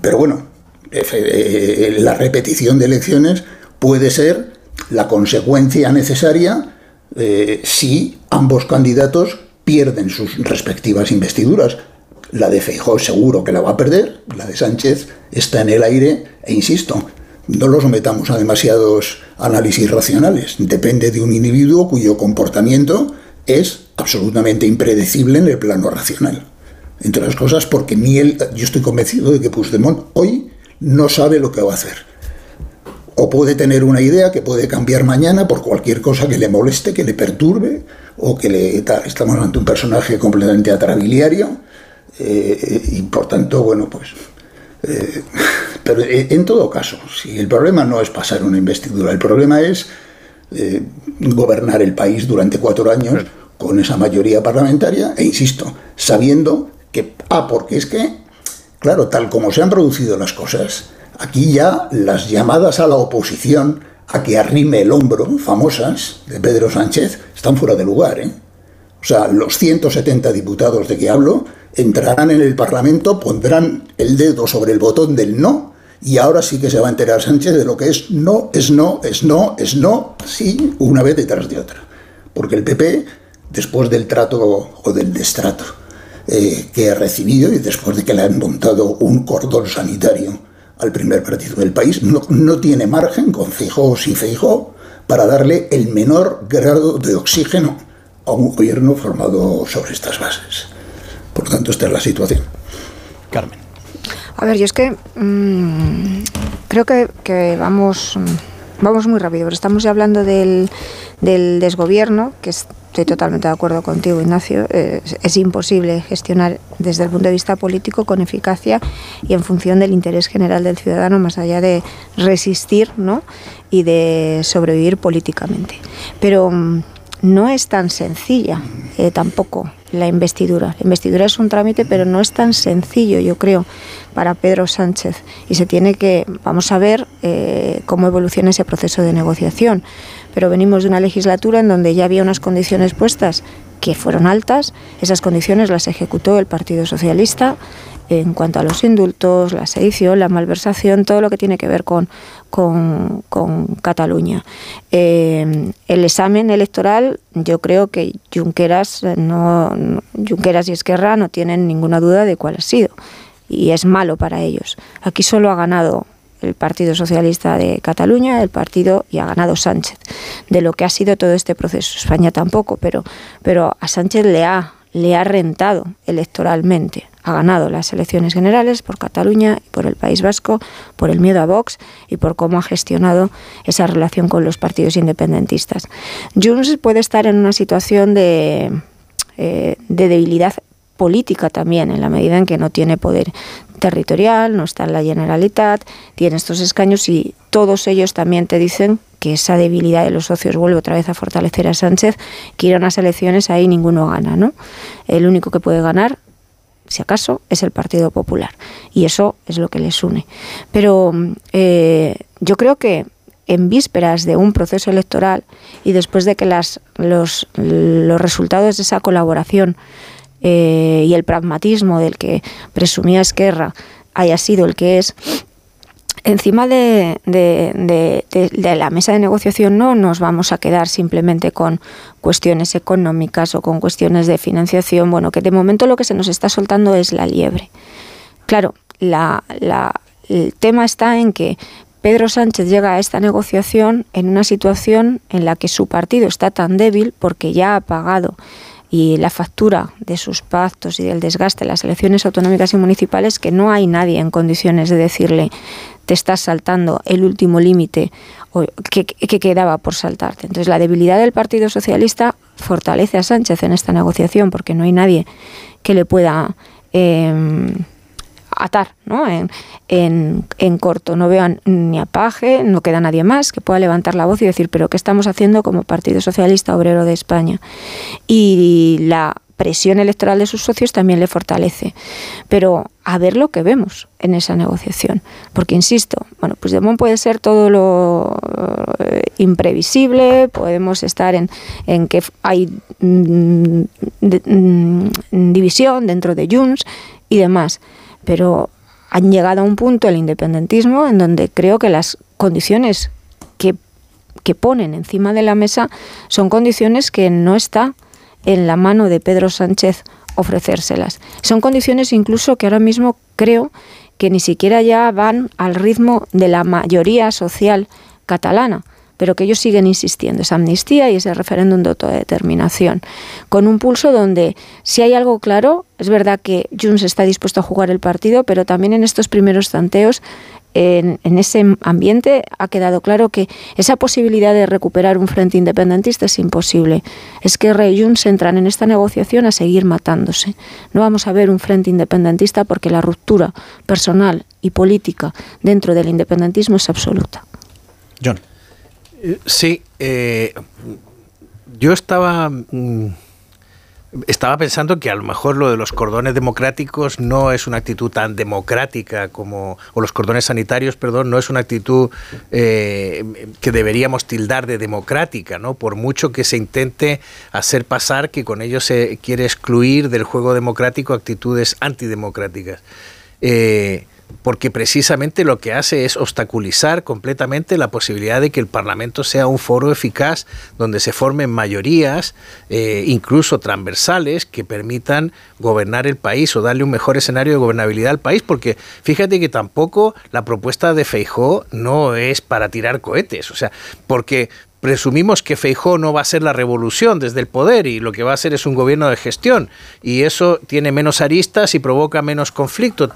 Pero bueno, eh, la repetición de elecciones puede ser la consecuencia necesaria eh, si ambos candidatos pierden sus respectivas investiduras. La de Feijóo seguro que la va a perder, la de Sánchez está en el aire e insisto, no lo sometamos a demasiados análisis racionales. Depende de un individuo cuyo comportamiento es absolutamente impredecible en el plano racional. Entre otras cosas porque ni él, yo estoy convencido de que Puigdemont hoy no sabe lo que va a hacer. O puede tener una idea que puede cambiar mañana por cualquier cosa que le moleste, que le perturbe, o que le... Estamos ante un personaje completamente atrabiliario, eh, y por tanto, bueno, pues eh, pero eh, en todo caso, si el problema no es pasar una investidura, el problema es eh, gobernar el país durante cuatro años con esa mayoría parlamentaria, e insisto, sabiendo que, ah, porque es que, claro, tal como se han producido las cosas, aquí ya las llamadas a la oposición a que arrime el hombro, famosas, de Pedro Sánchez, están fuera de lugar. ¿eh? O sea, los 170 diputados de que hablo entrarán en el Parlamento, pondrán el dedo sobre el botón del no, y ahora sí que se va a enterar Sánchez de lo que es no, es no, es no, es no, así una vez detrás de otra. Porque el PP, después del trato o del destrato eh, que he recibido y después de que le han montado un cordón sanitario al primer partido del país, no, no tiene margen con Feijóo sin Feijóo para darle el menor grado de oxígeno a un gobierno formado sobre estas bases. Por tanto, esta es la situación. Carmen. A ver, yo es que mmm, creo que, que vamos, vamos muy rápido, pero estamos ya hablando del, del desgobierno, que estoy totalmente de acuerdo contigo, Ignacio. Eh, es imposible gestionar desde el punto de vista político con eficacia y en función del interés general del ciudadano, más allá de resistir ¿no? y de sobrevivir políticamente. Pero mm, no es tan sencilla eh, tampoco la investidura. La investidura es un trámite, pero no es tan sencillo, yo creo, para Pedro Sánchez. Y se tiene que, vamos a ver eh, cómo evoluciona ese proceso de negociación. Pero venimos de una legislatura en donde ya había unas condiciones puestas que fueron altas. Esas condiciones las ejecutó el Partido Socialista en cuanto a los indultos, la sedición, la malversación, todo lo que tiene que ver con, Cataluña. Eh, el examen electoral, yo creo que Junqueras, no, Junqueras y Esquerra no tienen ninguna duda de cuál ha sido. Y es malo para ellos. Aquí solo ha ganado el Partido Socialista de Cataluña, el partido y ha ganado Sánchez. De lo que ha sido todo este proceso. España tampoco, pero, pero a Sánchez le ha, le ha rentado electoralmente ha ganado las elecciones generales por Cataluña y por el País Vasco, por el miedo a Vox y por cómo ha gestionado esa relación con los partidos independentistas. Junts puede estar en una situación de, eh, de debilidad política también, en la medida en que no tiene poder territorial, no está en la Generalitat, tiene estos escaños y todos ellos también te dicen que esa debilidad de los socios vuelve otra vez a fortalecer a Sánchez, que ir a unas elecciones ahí ninguno gana, ¿no? El único que puede ganar si acaso, es el Partido Popular. Y eso es lo que les une. Pero eh, yo creo que en vísperas de un proceso electoral y después de que las, los, los resultados de esa colaboración eh, y el pragmatismo del que presumía Esquerra haya sido el que es, encima de, la mesa de negociación no nos vamos a quedar simplemente con cuestiones económicas o con cuestiones de financiación. Bueno, que de momento lo que se nos está soltando es la liebre. Claro, el tema está en que Pedro Sánchez llega a esta negociación en una situación en la que su partido está tan débil porque ya ha pagado y la factura de sus pactos y del desgaste de las elecciones autonómicas y municipales que no hay nadie en condiciones de decirle te estás saltando el último límite que, que, quedaba por saltarte. Entonces la debilidad del Partido Socialista fortalece a Sánchez en esta negociación porque no hay nadie que le pueda eh, atar ¿no? En, en, corto. No vean ni a Paje, no queda nadie más que pueda levantar la voz y decir, pero ¿qué estamos haciendo como Partido Socialista Obrero de España? Y la presión electoral de sus socios también le fortalece. Pero a ver lo que vemos en esa negociación. Porque, insisto, bueno, pues Demón puede ser todo lo eh, imprevisible, podemos estar en, en que hay mm, mm, división dentro de Junts y demás pero han llegado a un punto el independentismo en donde creo que las condiciones que, ponen encima de la mesa son condiciones que no está en la mano de Pedro Sánchez ofrecérselas. Son condiciones incluso que ahora mismo creo que ni siquiera ya van al ritmo de la mayoría social catalana pero que ellos siguen insistiendo, esa amnistía y ese referéndum de autodeterminación, con un pulso donde si hay algo claro, es verdad que Junts está dispuesto a jugar el partido, pero también en estos primeros tanteos en, ese ambiente ha quedado claro que esa posibilidad de recuperar un frente independentista es imposible. Es que Rey Junts entran en esta negociación a seguir matándose. No vamos a ver un frente independentista porque la ruptura personal y política dentro del independentismo es absoluta. John. Sí, eh, yo estaba... Mm, estaba pensando que a lo mejor lo de los cordones democráticos no es una actitud tan democrática como, o los cordones sanitarios, perdón, no es una actitud eh, que deberíamos tildar de democrática, ¿no? Por mucho que se intente hacer pasar que con ello se quiere excluir del juego democrático actitudes antidemocráticas. Eh, porque precisamente lo que hace es obstaculizar completamente la posibilidad de que el Parlamento sea un foro eficaz donde se formen mayorías, eh, incluso transversales, que permitan gobernar el país o darle un mejor escenario de gobernabilidad al país, porque fíjate que tampoco la propuesta de Feijó no es para tirar cohetes, o sea, porque presumimos que Feijó no va a ser la revolución desde el poder y lo que va a ser es un gobierno de gestión. Y eso tiene menos aristas y provoca menos conflicto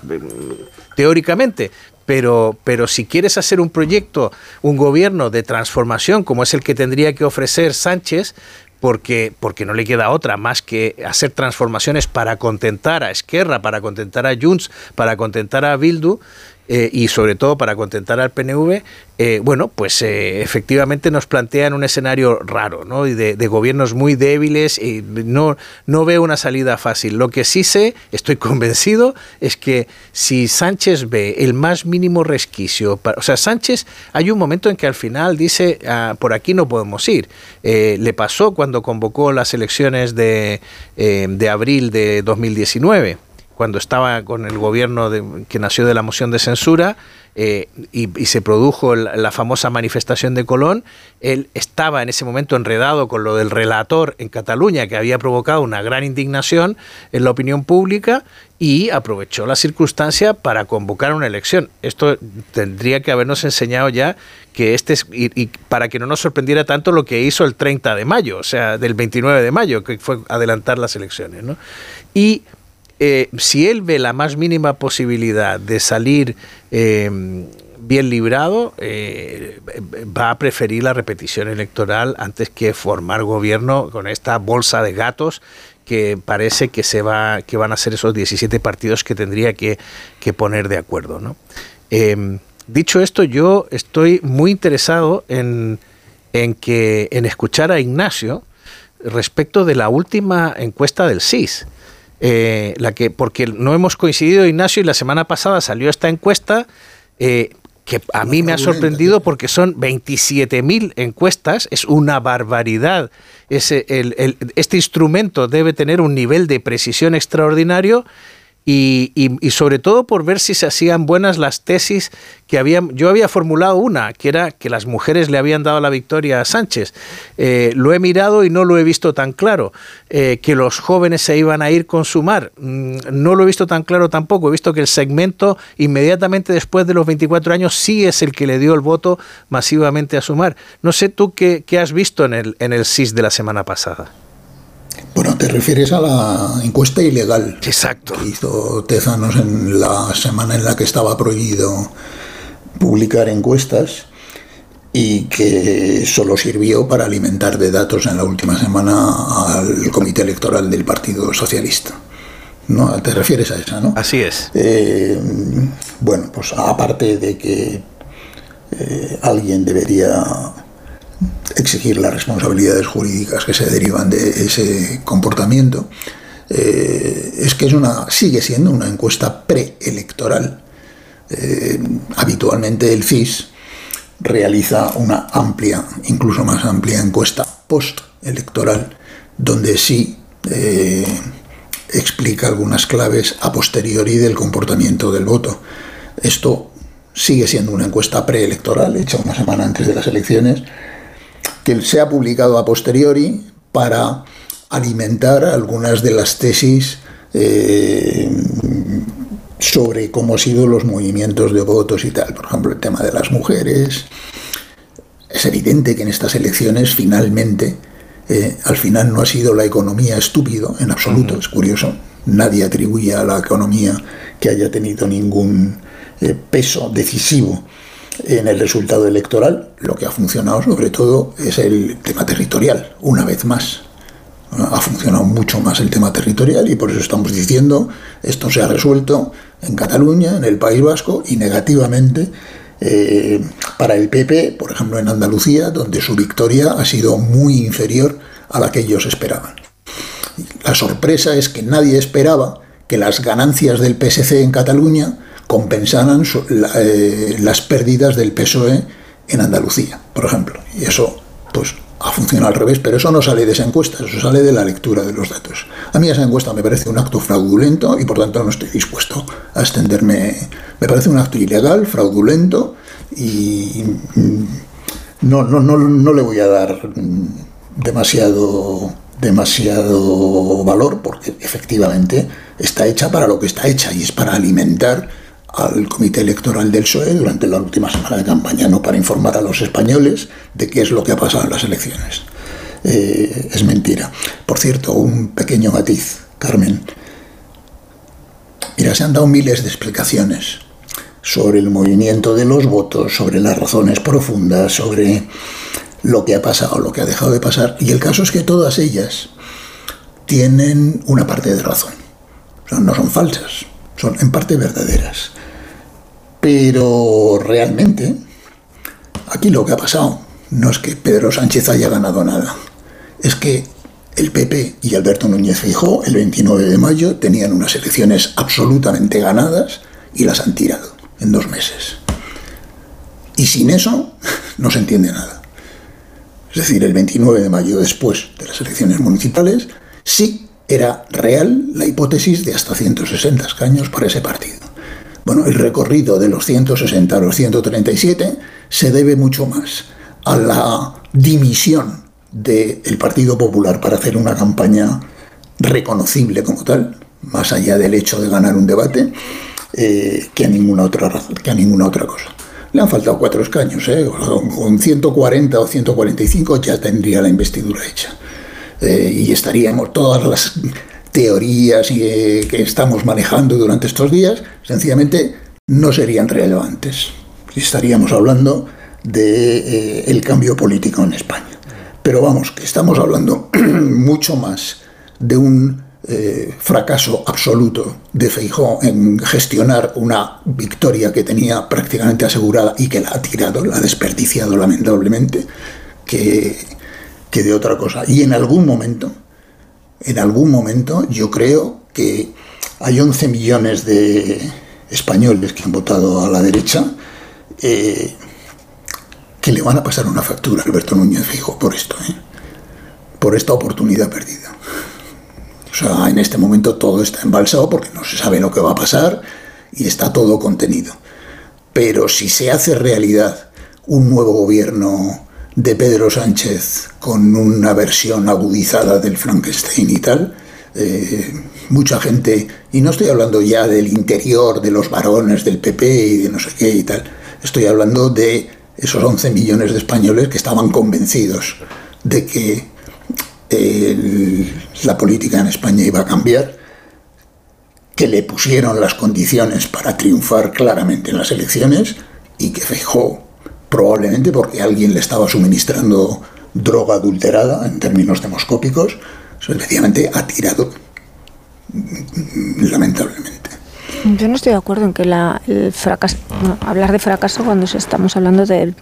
teóricamente, pero, pero si quieres hacer un proyecto, un gobierno de transformación como es el que tendría que ofrecer Sánchez, porque, porque no le queda otra más que hacer transformaciones para contentar a Esquerra, para contentar a Junts, para contentar a Bildu, eh, y sobre todo para contentar al PNV, eh, bueno, pues eh, efectivamente nos plantean un escenario raro, ¿no? Y de, gobiernos muy débiles y no, no veo una salida fácil. Lo que sí sé, estoy convencido, es que si Sánchez ve el más mínimo resquicio, o sea, Sánchez, hay un momento en que al final dice, ah, por aquí no podemos ir. le pasó cuando convocó las elecciones de, de abril de 2019 cuando estaba con el gobierno que nació de la moción de censura eh, y, se produjo la, famosa manifestación de Colón, él estaba en ese momento enredado con lo del relator en Cataluña, que había provocado una gran indignación en la opinión pública y aprovechó la circunstancia para convocar una elección. Esto tendría que habernos enseñado ya que este es, y, para que no nos sorprendiera tanto lo que hizo el 30 de mayo, o sea, del 29 de mayo, que fue adelantar las elecciones. ¿no? Y eh, si él ve la más mínima posibilidad de salir eh, bien librado, eh, va a preferir la repetición electoral antes que formar gobierno con esta bolsa de gatos que parece que se va que van a ser esos 17 partidos que tendría que, poner de acuerdo. dicho esto, yo estoy muy interesado en, en, que, en escuchar a Ignacio respecto de la última encuesta del CIS. Eh, la que, porque no hemos coincidido, Ignacio, y la semana pasada salió esta encuesta. Eh, que a mí me ha sorprendido porque son 27.000 encuestas, es una barbaridad. Ese, el, este instrumento debe tener un nivel de precisión extraordinario y, y, sobre todo por ver si se hacían buenas las tesis que habían. Yo había formulado una, que era que las mujeres le habían dado la victoria a Sánchez. Eh, lo he mirado y no lo he visto tan claro. Eh, que los jóvenes se iban a ir con Sumar, mm, no lo he visto tan claro tampoco. He visto que el segmento inmediatamente después de los 24 años sí es el que le dio el voto masivamente a Sumar. No sé tú qué, qué has visto en el, en el SIS de la semana pasada. Bueno, te refieres a la encuesta ilegal Exacto. que hizo Tezanos en la semana en la que estaba prohibido publicar encuestas y que solo sirvió para alimentar de datos en la última semana al comité electoral del Partido Socialista. ¿No? Te refieres a esa, ¿no? Así es. Eh, bueno, pues aparte de que eh, alguien debería exigir las responsabilidades jurídicas que se derivan de ese comportamiento, eh, es que es una, sigue siendo una encuesta preelectoral. Eh, habitualmente el CIS realiza una amplia, incluso más amplia encuesta postelectoral, donde sí eh, explica algunas claves a posteriori del comportamiento del voto. Esto sigue siendo una encuesta preelectoral, hecha una semana antes de las elecciones, que se ha publicado a posteriori para alimentar algunas de las tesis eh, sobre cómo han sido los movimientos de votos y tal. Por ejemplo, el tema de las mujeres. Es evidente que en estas elecciones finalmente, eh, al final no ha sido la economía estúpido en absoluto, es curioso. Nadie atribuye a la economía que haya tenido ningún eh, peso decisivo en el resultado electoral. Lo que ha funcionado sobre todo es el tema territorial, una vez más. Ha funcionado mucho más el tema territorial y por eso estamos diciendo esto se ha resuelto en Cataluña, en el País Vasco y negativamente eh, para el PP, por ejemplo en Andalucía, donde su victoria ha sido muy inferior a la que ellos esperaban. La sorpresa es que nadie esperaba que las ganancias del PSC en Cataluña compensaran eh, las pérdidas del PSOE en Andalucía, por ejemplo. Y eso, pues, ha funcionado al revés, pero eso no sale de esa encuesta, eso sale de la lectura de los datos. A mí esa encuesta me parece un acto fraudulento y por tanto no estoy dispuesto a extenderme. Me parece un acto ilegal, fraudulento y mm, no, no, no, no le voy a dar mm, demasiado, demasiado valor porque efectivamente está hecha para lo que está hecha y es para alimentar al comité electoral del PSOE durante la última semana de campaña, no para informar a los españoles de qué es lo que ha pasado en las elecciones. Eh, es mentira. Por cierto, un pequeño matiz, Carmen. Mira, se han dado miles de explicaciones sobre el movimiento de los votos, sobre las razones profundas, sobre lo que ha pasado, lo que ha dejado de pasar. Y el caso es que todas ellas tienen una parte de razón. O sea, no son falsas, son en parte verdaderas. Pero realmente, aquí lo que ha pasado no es que Pedro Sánchez haya ganado nada, es que el PP y Alberto Núñez Fijó el 29 de mayo tenían unas elecciones absolutamente ganadas y las han tirado en dos meses. Y sin eso no se entiende nada. Es decir, el 29 de mayo después de las elecciones municipales sí era real la hipótesis de hasta 160 escaños para ese partido. Bueno, el recorrido de los 160 a los 137 se debe mucho más a la dimisión del Partido Popular para hacer una campaña reconocible como tal, más allá del hecho de ganar un debate, eh, que, a ninguna otra que a ninguna otra cosa. Le han faltado cuatro escaños, ¿eh? con 140 o 145 ya tendría la investidura hecha. Eh, y estaríamos todas las teorías que estamos manejando durante estos días, sencillamente no serían relevantes. Estaríamos hablando del de, el cambio político en España. Pero vamos, que estamos hablando mucho más de un eh, fracaso absoluto de Feijó en gestionar una victoria que tenía prácticamente asegurada y que la ha tirado, la ha desperdiciado lamentablemente, que, que de otra cosa. Y en algún momento, en algún momento, yo creo que hay 11 millones de españoles que han votado a la derecha eh, que le van a pasar una factura a Alberto Núñez Fijo por esto, ¿eh? por esta oportunidad perdida. O sea, en este momento todo está embalsado porque no se sabe lo que va a pasar y está todo contenido. Pero si se hace realidad un nuevo gobierno de Pedro Sánchez con una versión agudizada del Frankenstein y tal, eh, mucha gente, y no estoy hablando ya del interior, de los varones del PP y de no sé qué y tal, estoy hablando de esos 11 millones de españoles que estaban convencidos de que la política en España iba a cambiar, que le pusieron las condiciones para triunfar claramente en las elecciones y que fijó probablemente porque alguien le estaba suministrando droga adulterada en términos demoscópicos, sencillamente ha tirado lamentablemente. Yo no estoy de acuerdo en que la, el fracaso, hablar de fracaso cuando estamos hablando del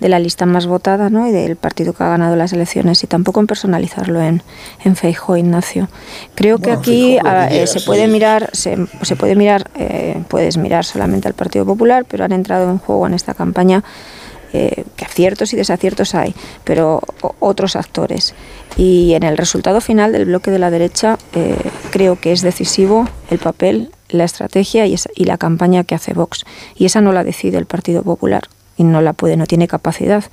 de la lista más votada ¿no? y del partido que ha ganado las elecciones y tampoco en personalizarlo en, en Feijo Ignacio. Creo que aquí eh, se puede mirar, se, puede mirar, eh, puedes mirar solamente al Partido Popular, pero han entrado en juego en esta campaña eh, que aciertos y desaciertos hay, pero otros actores. Y en el resultado final del bloque de la derecha creo que es decisivo el papel, la estrategia y, y la campaña que hace Vox. Y esa no la decide el Partido Popular y no la puede, no tiene capacidad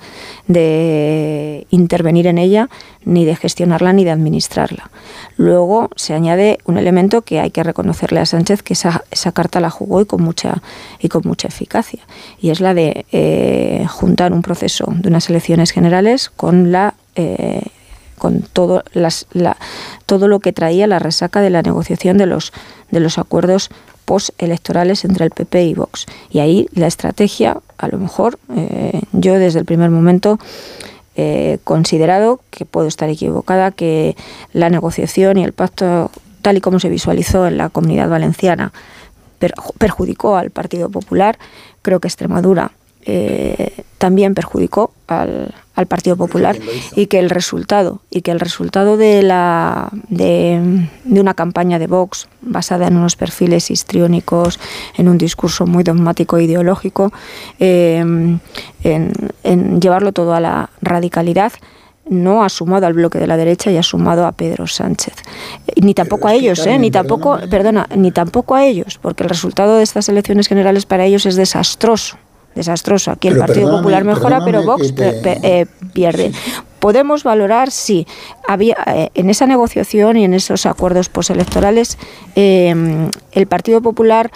de intervenir en ella, ni de gestionarla, ni de administrarla. Luego se añade un elemento que hay que reconocerle a Sánchez, que esa, esa carta la jugó y con mucha, y con mucha eficacia, y es la de eh, juntar un proceso de unas elecciones generales con la eh, con todo, las, la, todo lo que traía la resaca de la negociación de los, de los acuerdos postelectorales entre el PP y Vox. Y ahí la estrategia, a lo mejor, eh, yo desde el primer momento he considerado, que puedo estar equivocada, que la negociación y el pacto, tal y como se visualizó en la comunidad valenciana, perjudicó al Partido Popular. Creo que Extremadura eh, también perjudicó al, al, Partido Popular y que el resultado y que el resultado de la de, de, una campaña de Vox basada en unos perfiles histriónicos en un discurso muy dogmático e ideológico eh, en, en, llevarlo todo a la radicalidad no ha sumado al bloque de la derecha y ha sumado a Pedro Sánchez. Ni tampoco a ellos, ¿eh? Ni tampoco, perdona, ni tampoco a ellos, porque el resultado de estas elecciones generales para ellos es desastroso. Desastroso. Aquí el Partido Popular mejora, pero Vox eh, pierde. Podemos valorar si había eh, en esa negociación y en esos acuerdos postelectorales eh, el Partido Popular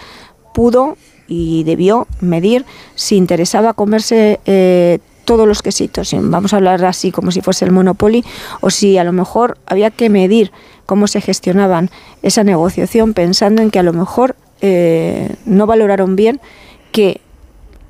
pudo y debió medir si interesaba comerse eh, todos los quesitos, vamos a hablar así como si fuese el Monopoly, o si a lo mejor había que medir cómo se gestionaban esa negociación pensando en que a lo mejor eh, no valoraron bien que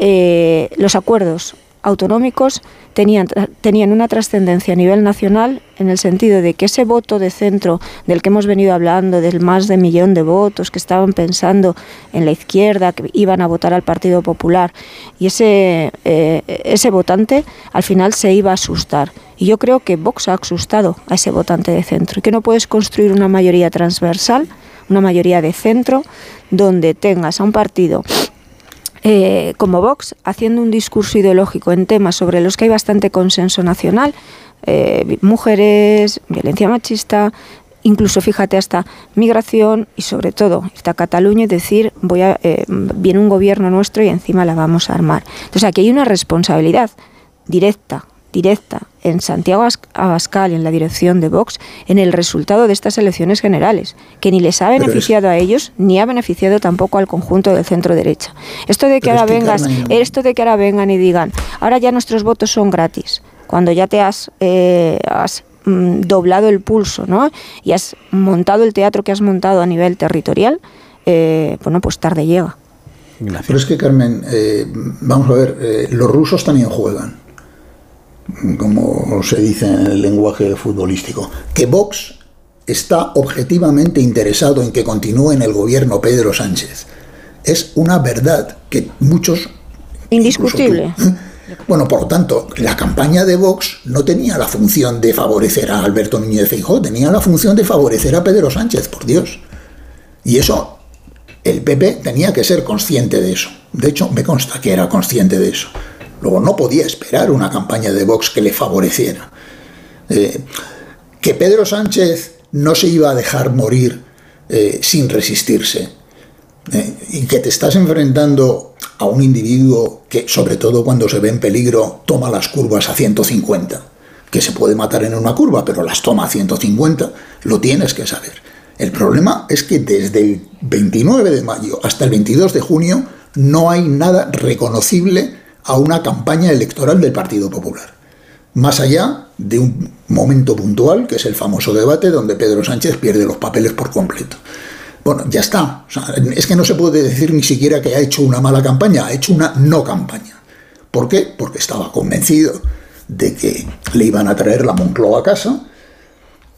eh, los acuerdos autonómicos tenían, tenían una trascendencia a nivel nacional en el sentido de que ese voto de centro del que hemos venido hablando, del más de millón de votos que estaban pensando en la izquierda, que iban a votar al Partido Popular, y ese, eh, ese votante al final se iba a asustar. Y yo creo que Vox ha asustado a ese votante de centro, y que no puedes construir una mayoría transversal, una mayoría de centro, donde tengas a un partido eh, como Vox, haciendo un discurso ideológico en temas sobre los que hay bastante consenso nacional, eh, mujeres, violencia machista, incluso fíjate hasta migración y sobre todo esta Cataluña y decir voy a, eh, viene un gobierno nuestro y encima la vamos a armar. Entonces aquí hay una responsabilidad directa directa en Santiago Abascal y en la dirección de Vox en el resultado de estas elecciones generales, que ni les ha beneficiado a ellos ni ha beneficiado tampoco al conjunto del centro derecha. Esto de que ahora vengas, esto de que ahora vengan y digan, ahora ya nuestros votos son gratis, cuando ya te has, eh, has mm, doblado el pulso, ¿no? Y has montado el teatro que has montado a nivel territorial, eh, bueno, pues tarde llega. Pero es que, Carmen, eh, vamos a ver, los rusos también juegan como se dice en el lenguaje futbolístico, que Vox está objetivamente interesado en que continúe en el gobierno Pedro Sánchez. Es una verdad que muchos... Indiscutible. ¿eh? Bueno, por lo tanto, la campaña de Vox no tenía la función de favorecer a Alberto Núñez Feijóo, tenía la función de favorecer a Pedro Sánchez, por Dios. Y eso, el PP tenía que ser consciente de eso. De hecho, me consta que era consciente de eso. Luego no podía esperar una campaña de Vox que le favoreciera. Eh, que Pedro Sánchez no se iba a dejar morir eh, sin resistirse. Eh, y que te estás enfrentando a un individuo que, sobre todo cuando se ve en peligro, toma las curvas a 150. Que se puede matar en una curva, pero las toma a 150, lo tienes que saber. El problema es que desde el 29 de mayo hasta el 22 de junio no hay nada reconocible a una campaña electoral del Partido Popular. Más allá de un momento puntual, que es el famoso debate donde Pedro Sánchez pierde los papeles por completo. Bueno, ya está. es que no se puede decir ni siquiera que ha hecho una mala campaña, ha hecho una no campaña. ¿Por qué? Porque estaba convencido de que le iban a traer la Moncloa a casa,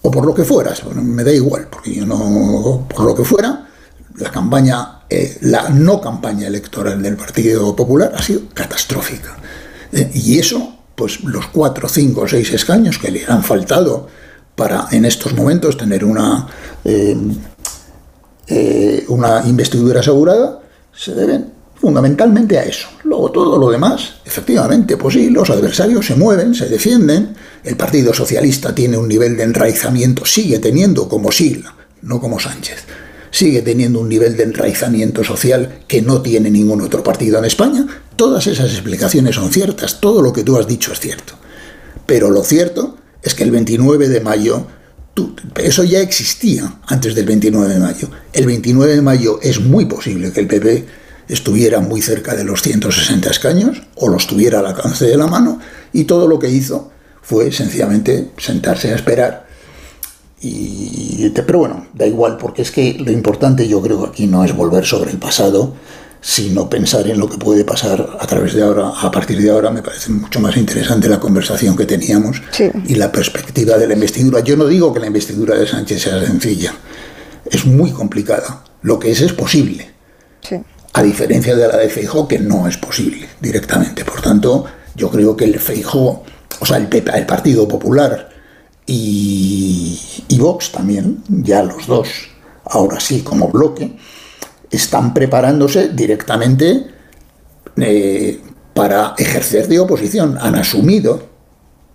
o por lo que fuera, me da igual, porque yo no, por lo que fuera, la campaña, eh, la no campaña electoral del Partido Popular ha sido catastrófica. Eh, y eso, pues los cuatro, cinco, seis escaños que le han faltado para en estos momentos tener una, eh, una investidura asegurada, se deben fundamentalmente a eso. Luego todo lo demás, efectivamente, pues sí, los adversarios se mueven, se defienden, el Partido Socialista tiene un nivel de enraizamiento, sigue teniendo como sigla, no como Sánchez, sigue teniendo un nivel de enraizamiento social que no tiene ningún otro partido en España. Todas esas explicaciones son ciertas, todo lo que tú has dicho es cierto. Pero lo cierto es que el 29 de mayo, eso ya existía antes del 29 de mayo. El 29 de mayo es muy posible que el PP estuviera muy cerca de los 160 escaños o los tuviera al alcance de la mano y todo lo que hizo fue sencillamente sentarse a esperar y, pero bueno, da igual, porque es que lo importante yo creo que aquí no es volver sobre el pasado, sino pensar en lo que puede pasar a través de ahora. A partir de ahora me parece mucho más interesante la conversación que teníamos y la perspectiva de la investidura. Yo no digo que la investidura de Sánchez sea sencilla, es muy complicada. Lo que es es posible. A diferencia de la de Feijó, que no es posible directamente. Por tanto, yo creo que el Feijó, o sea, el, el Partido Popular, y, Vox también, ya los dos, ahora sí como bloque, están preparándose directamente eh, para ejercer de oposición. Han asumido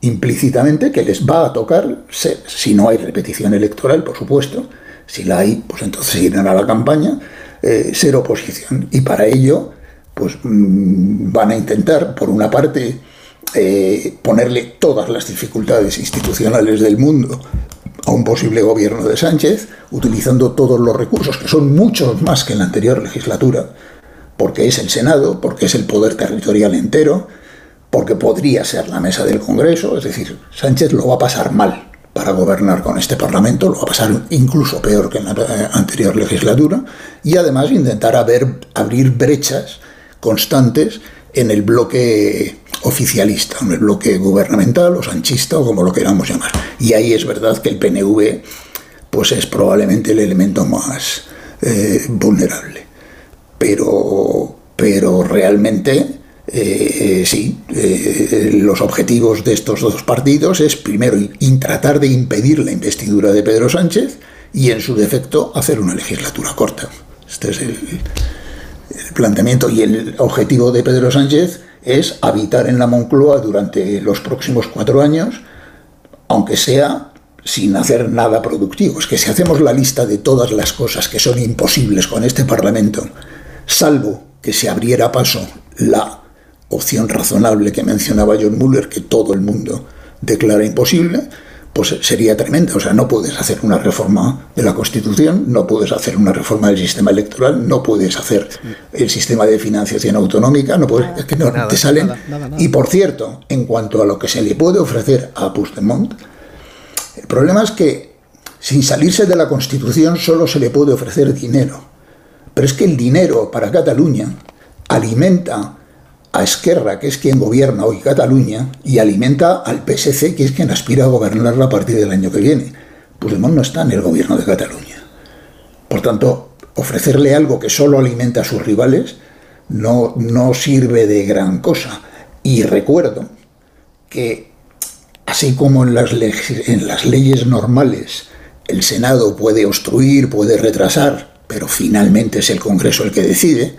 implícitamente que les va a tocar, si no hay repetición electoral, por supuesto, si la hay, pues entonces irán a la campaña, eh, ser oposición. Y para ello, pues mm, van a intentar, por una parte, eh, ponerle todas las dificultades institucionales del mundo a un posible gobierno de Sánchez, utilizando todos los recursos, que son muchos más que en la anterior legislatura, porque es el Senado, porque es el poder territorial entero, porque podría ser la mesa del Congreso, es decir, Sánchez lo va a pasar mal para gobernar con este Parlamento, lo va a pasar incluso peor que en la eh, anterior legislatura, y además intentar abrir brechas constantes en el bloque oficialista, en el bloque gubernamental o sanchista o como lo queramos llamar. Y ahí es verdad que el PNV pues es probablemente el elemento más eh, vulnerable. Pero, pero realmente eh, sí, eh, los objetivos de estos dos partidos es primero tratar de impedir la investidura de Pedro Sánchez y en su defecto hacer una legislatura corta. Este es el, planteamiento y el objetivo de Pedro Sánchez es habitar en la Moncloa durante los próximos cuatro años, aunque sea sin hacer nada productivo. Es que si hacemos la lista de todas las cosas que son imposibles con este Parlamento, salvo que se abriera paso la opción razonable que mencionaba John Muller, que todo el mundo declara imposible, pues sería tremenda. O sea, no puedes hacer una reforma de la Constitución, no puedes hacer una reforma del sistema electoral, no puedes hacer el sistema de financiación autonómica, no puedes, es que no te salen. y por cierto, en cuanto a lo que se le puede ofrecer a Puigdemont, el problema es que sin salirse de la Constitución solo se le puede ofrecer dinero. Pero es que el dinero para Cataluña alimenta a Esquerra, que es quien gobierna hoy Cataluña, y alimenta al PSC, que es quien aspira a gobernarla a partir del año que viene. Puigdemont no está en el gobierno de Cataluña. Por tanto, ofrecerle algo que solo alimenta a sus rivales no, no sirve de gran cosa. Y recuerdo que, así como en las, en las leyes normales el Senado puede obstruir, puede retrasar, pero finalmente es el Congreso el que decide,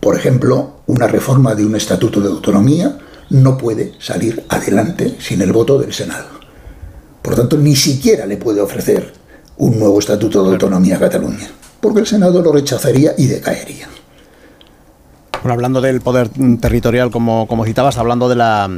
por ejemplo, una reforma de un estatuto de autonomía no puede salir adelante sin el voto del Senado. Por tanto, ni siquiera le puede ofrecer un nuevo estatuto de autonomía a Cataluña, porque el Senado lo rechazaría y decaería. Bueno, hablando del poder territorial, como, como citabas, hablando de la,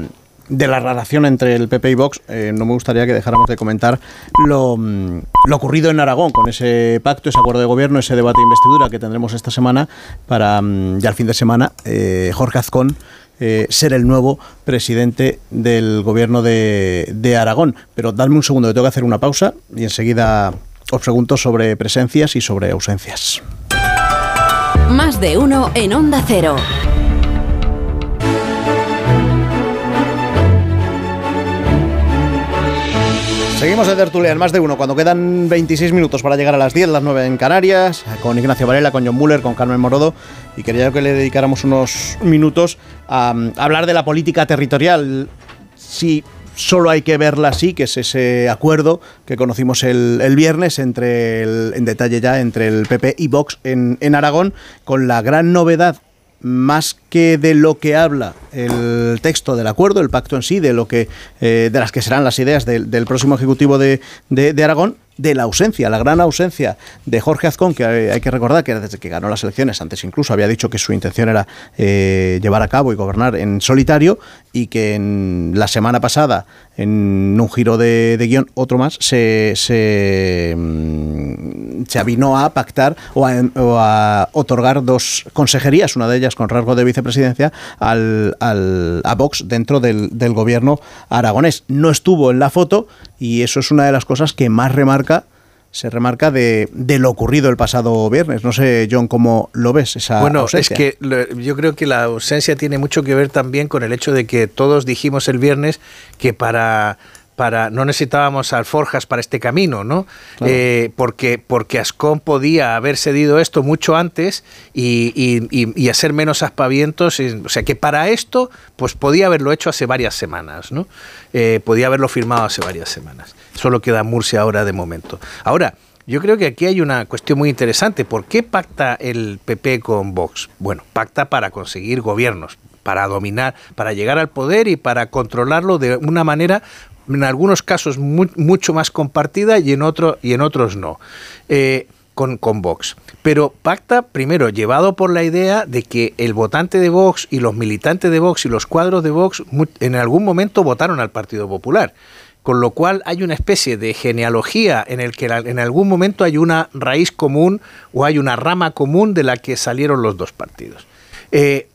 de la relación entre el PP y Vox, eh, no me gustaría que dejáramos de comentar lo, mm, lo, ocurrido en Aragón con ese pacto, ese acuerdo de gobierno, ese debate de investidura que tendremos esta semana para mm, ya el fin de semana. Eh, Jorge Azcón. Eh, ser el nuevo presidente del gobierno de, de Aragón. Pero dadme un segundo, que tengo que hacer una pausa y enseguida os pregunto sobre presencias y sobre ausencias. Más de uno en Onda Cero. Seguimos de tertulia en más de uno, cuando quedan 26 minutos para llegar a las 10, las 9 en Canarias, con Ignacio Varela, con John Muller, con Carmen Morodo, y quería que le dedicáramos unos minutos a, hablar de la política territorial. Si solo hay que verla así, que es ese acuerdo que conocimos el, viernes entre en detalle ya entre el PP y Vox en Aragón, con la gran novedad más que de lo que habla el texto del acuerdo, el pacto en sí, de lo que eh, de las que serán las ideas del, próximo ejecutivo de, de Aragón, de la ausencia, la gran ausencia de Jorge Azcón, que hay que recordar que desde que ganó las elecciones, antes incluso había dicho que su intención era eh, llevar a cabo y gobernar en solitario, y que en la semana pasada, en un giro de, guion, otro más, se, se, mm, se, avinó a pactar o a, otorgar dos consejerías, una de ellas con rasgo de vicepresidencia, al, al, a Vox dentro del, del gobierno aragonés. No estuvo en la foto y eso es una de las cosas que más remarca se remarca de, de, lo ocurrido el pasado viernes. No sé, John, cómo lo ves esa Bueno, es que yo creo que la ausencia tiene mucho que ver también con el hecho de que todos dijimos el viernes que para para no necesitábamos alforjas para este camino, ¿no? Eh, porque porque Ascon podía haber cedido esto mucho antes y, y, hacer menos aspavientos, o sea que para esto pues podía haberlo hecho hace varias semanas, ¿no? Eh, podía haberlo firmado hace varias semanas. Solo queda Murcia ahora de momento. Ahora yo creo que aquí hay una cuestión muy interesante. ¿Por qué pacta el PP con Vox? Bueno, pacta para conseguir gobiernos, para dominar, para llegar al poder y para controlarlo de una manera en algunos casos mucho más compartida y en, otro, y en otros no. Eh, con, con, Vox. Pero pacta, primero, llevado por la idea de que el votante de Vox y los militantes de Vox y los cuadros de Vox en algún momento votaron al Partido Popular. Con lo cual hay una especie de genealogía en el que en algún momento hay una raíz común o hay una rama común de la que salieron los dos partidos. Eh,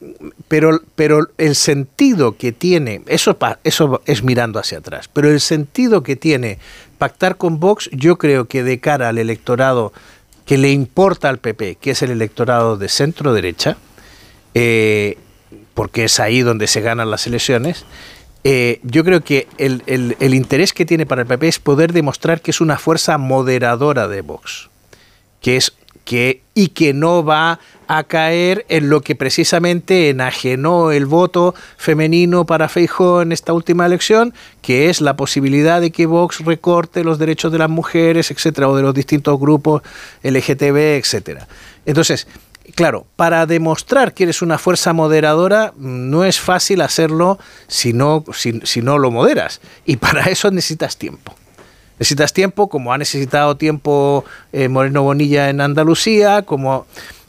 pero, pero el sentido que tiene, eso, eso es mirando hacia atrás, pero el sentido que tiene pactar con Vox, yo creo que de cara al electorado que le importa al PP, que es el electorado de centro derecha, eh, porque es ahí donde se ganan las elecciones, eh, yo creo que el, el, interés que tiene para el PP es poder demostrar que es una fuerza moderadora de Vox, que es que y que no va a caer en lo que precisamente enajenó el voto femenino para Feijóo en esta última elección, que es la posibilidad de que Vox recorte los derechos de las mujeres, etcétera, o de los distintos grupos LGTB, etcétera. Entonces, claro, para demostrar que eres una fuerza moderadora no es fácil hacerlo si no, si no lo moderas. Y para eso necesitas tiempo. Necesitas tiempo, como ha necesitado tiempo eh, Moreno Bonilla en Andalucía, como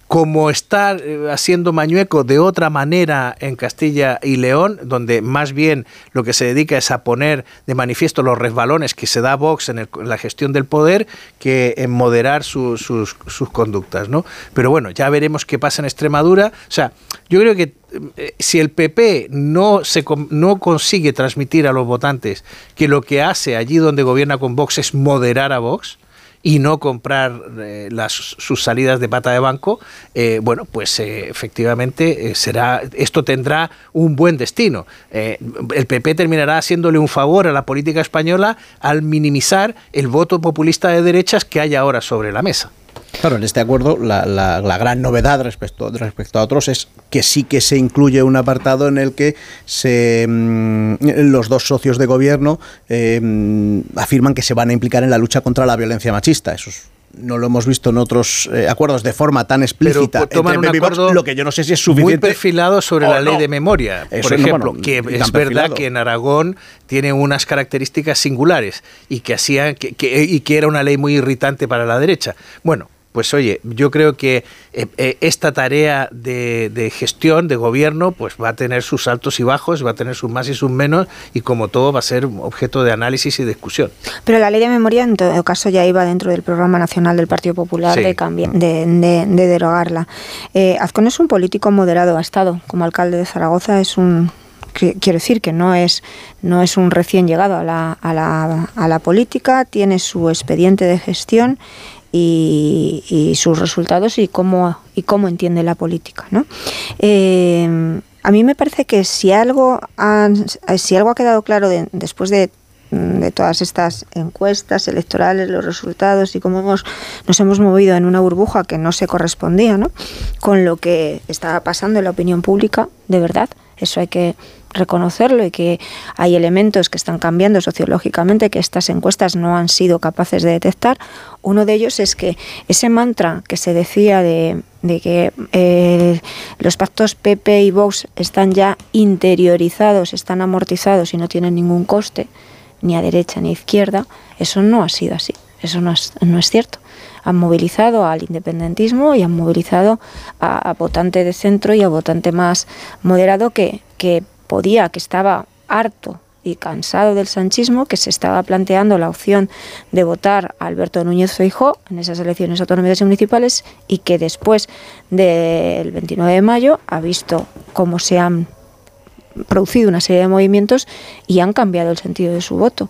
como estar eh, haciendo mañueco de otra manera en Castilla y León, donde más bien lo que se dedica es a poner de manifiesto los resbalones que se da Vox en, la gestión del poder, que en moderar sus, sus, conductas. ¿no? Pero bueno, ya veremos qué pasa en Extremadura. O sea, yo creo que eh, si el PP no, se, no consigue transmitir a los votantes que lo que hace allí donde gobierna con Vox es moderar a Vox, y no comprar eh, las, sus salidas de pata de banco, eh, bueno, pues eh, efectivamente será esto tendrá un buen destino. el PP terminará haciéndole un favor a la política española al minimizar el voto populista de derechas que hay ahora sobre la mesa. Claro, en este acuerdo la, la, gran novedad respecto, respecto a otros es que sí que se incluye un apartado en el que se, mm, los dos socios de gobierno eh, afirman que se van a implicar en la lucha contra la violencia machista. Eso no lo hemos visto en otros eh, acuerdos de forma tan explícita. Pero toman un acuerdo lo que yo no sé si es suficiente. Muy perfilado sobre la ley de memoria. por ejemplo, que es verdad que en Aragón tiene unas características singulares y que hacían y que era una ley muy irritante para la derecha. Bueno, pues oye, yo creo que eh, eh, esta tarea de, gestión, de gobierno, pues va a tener sus altos y bajos, va a tener sus más y sus menos, y como todo va a ser objeto de análisis y discusión. Pero la ley de memoria, en todo caso, ya iba dentro del programa nacional del Partido Popular de, de, de, derogarla. Eh, Azcón es un político moderado, ha estado como alcalde de Zaragoza, es un quiero decir que no es, no es un recién llegado a la, a, la, a la política, tiene su expediente de gestión y, sus resultados y cómo, y cómo entiende la política. ¿no? Eh, a mí me parece que si algo, si algo ha quedado claro después de, todas estas encuestas electorales, los resultados y cómo hemos, nos hemos movido en una burbuja que no se correspondía ¿no? con lo que estaba pasando en la opinión pública, de verdad, eso hay que reconocerlo y que hay elementos que están cambiando sociológicamente que estas encuestas no han sido capaces de detectar. Uno de ellos es que ese mantra que se decía de, que eh, los pactos PP y Vox están ya interiorizados, están amortizados y no tienen ningún coste, ni a derecha ni a izquierda, eso no ha sido así, eso no es, no es cierto han movilizado al independentismo y han movilizado a, votante de centro y a votante más moderado que, que podía, que estaba harto y cansado del sanchismo, que se estaba planteando la opción de votar a Alberto Núñez Feijóo en esas elecciones autonómicas y municipales y que después del 29 de mayo ha visto cómo se han producido una serie de movimientos y han cambiado el sentido de su voto.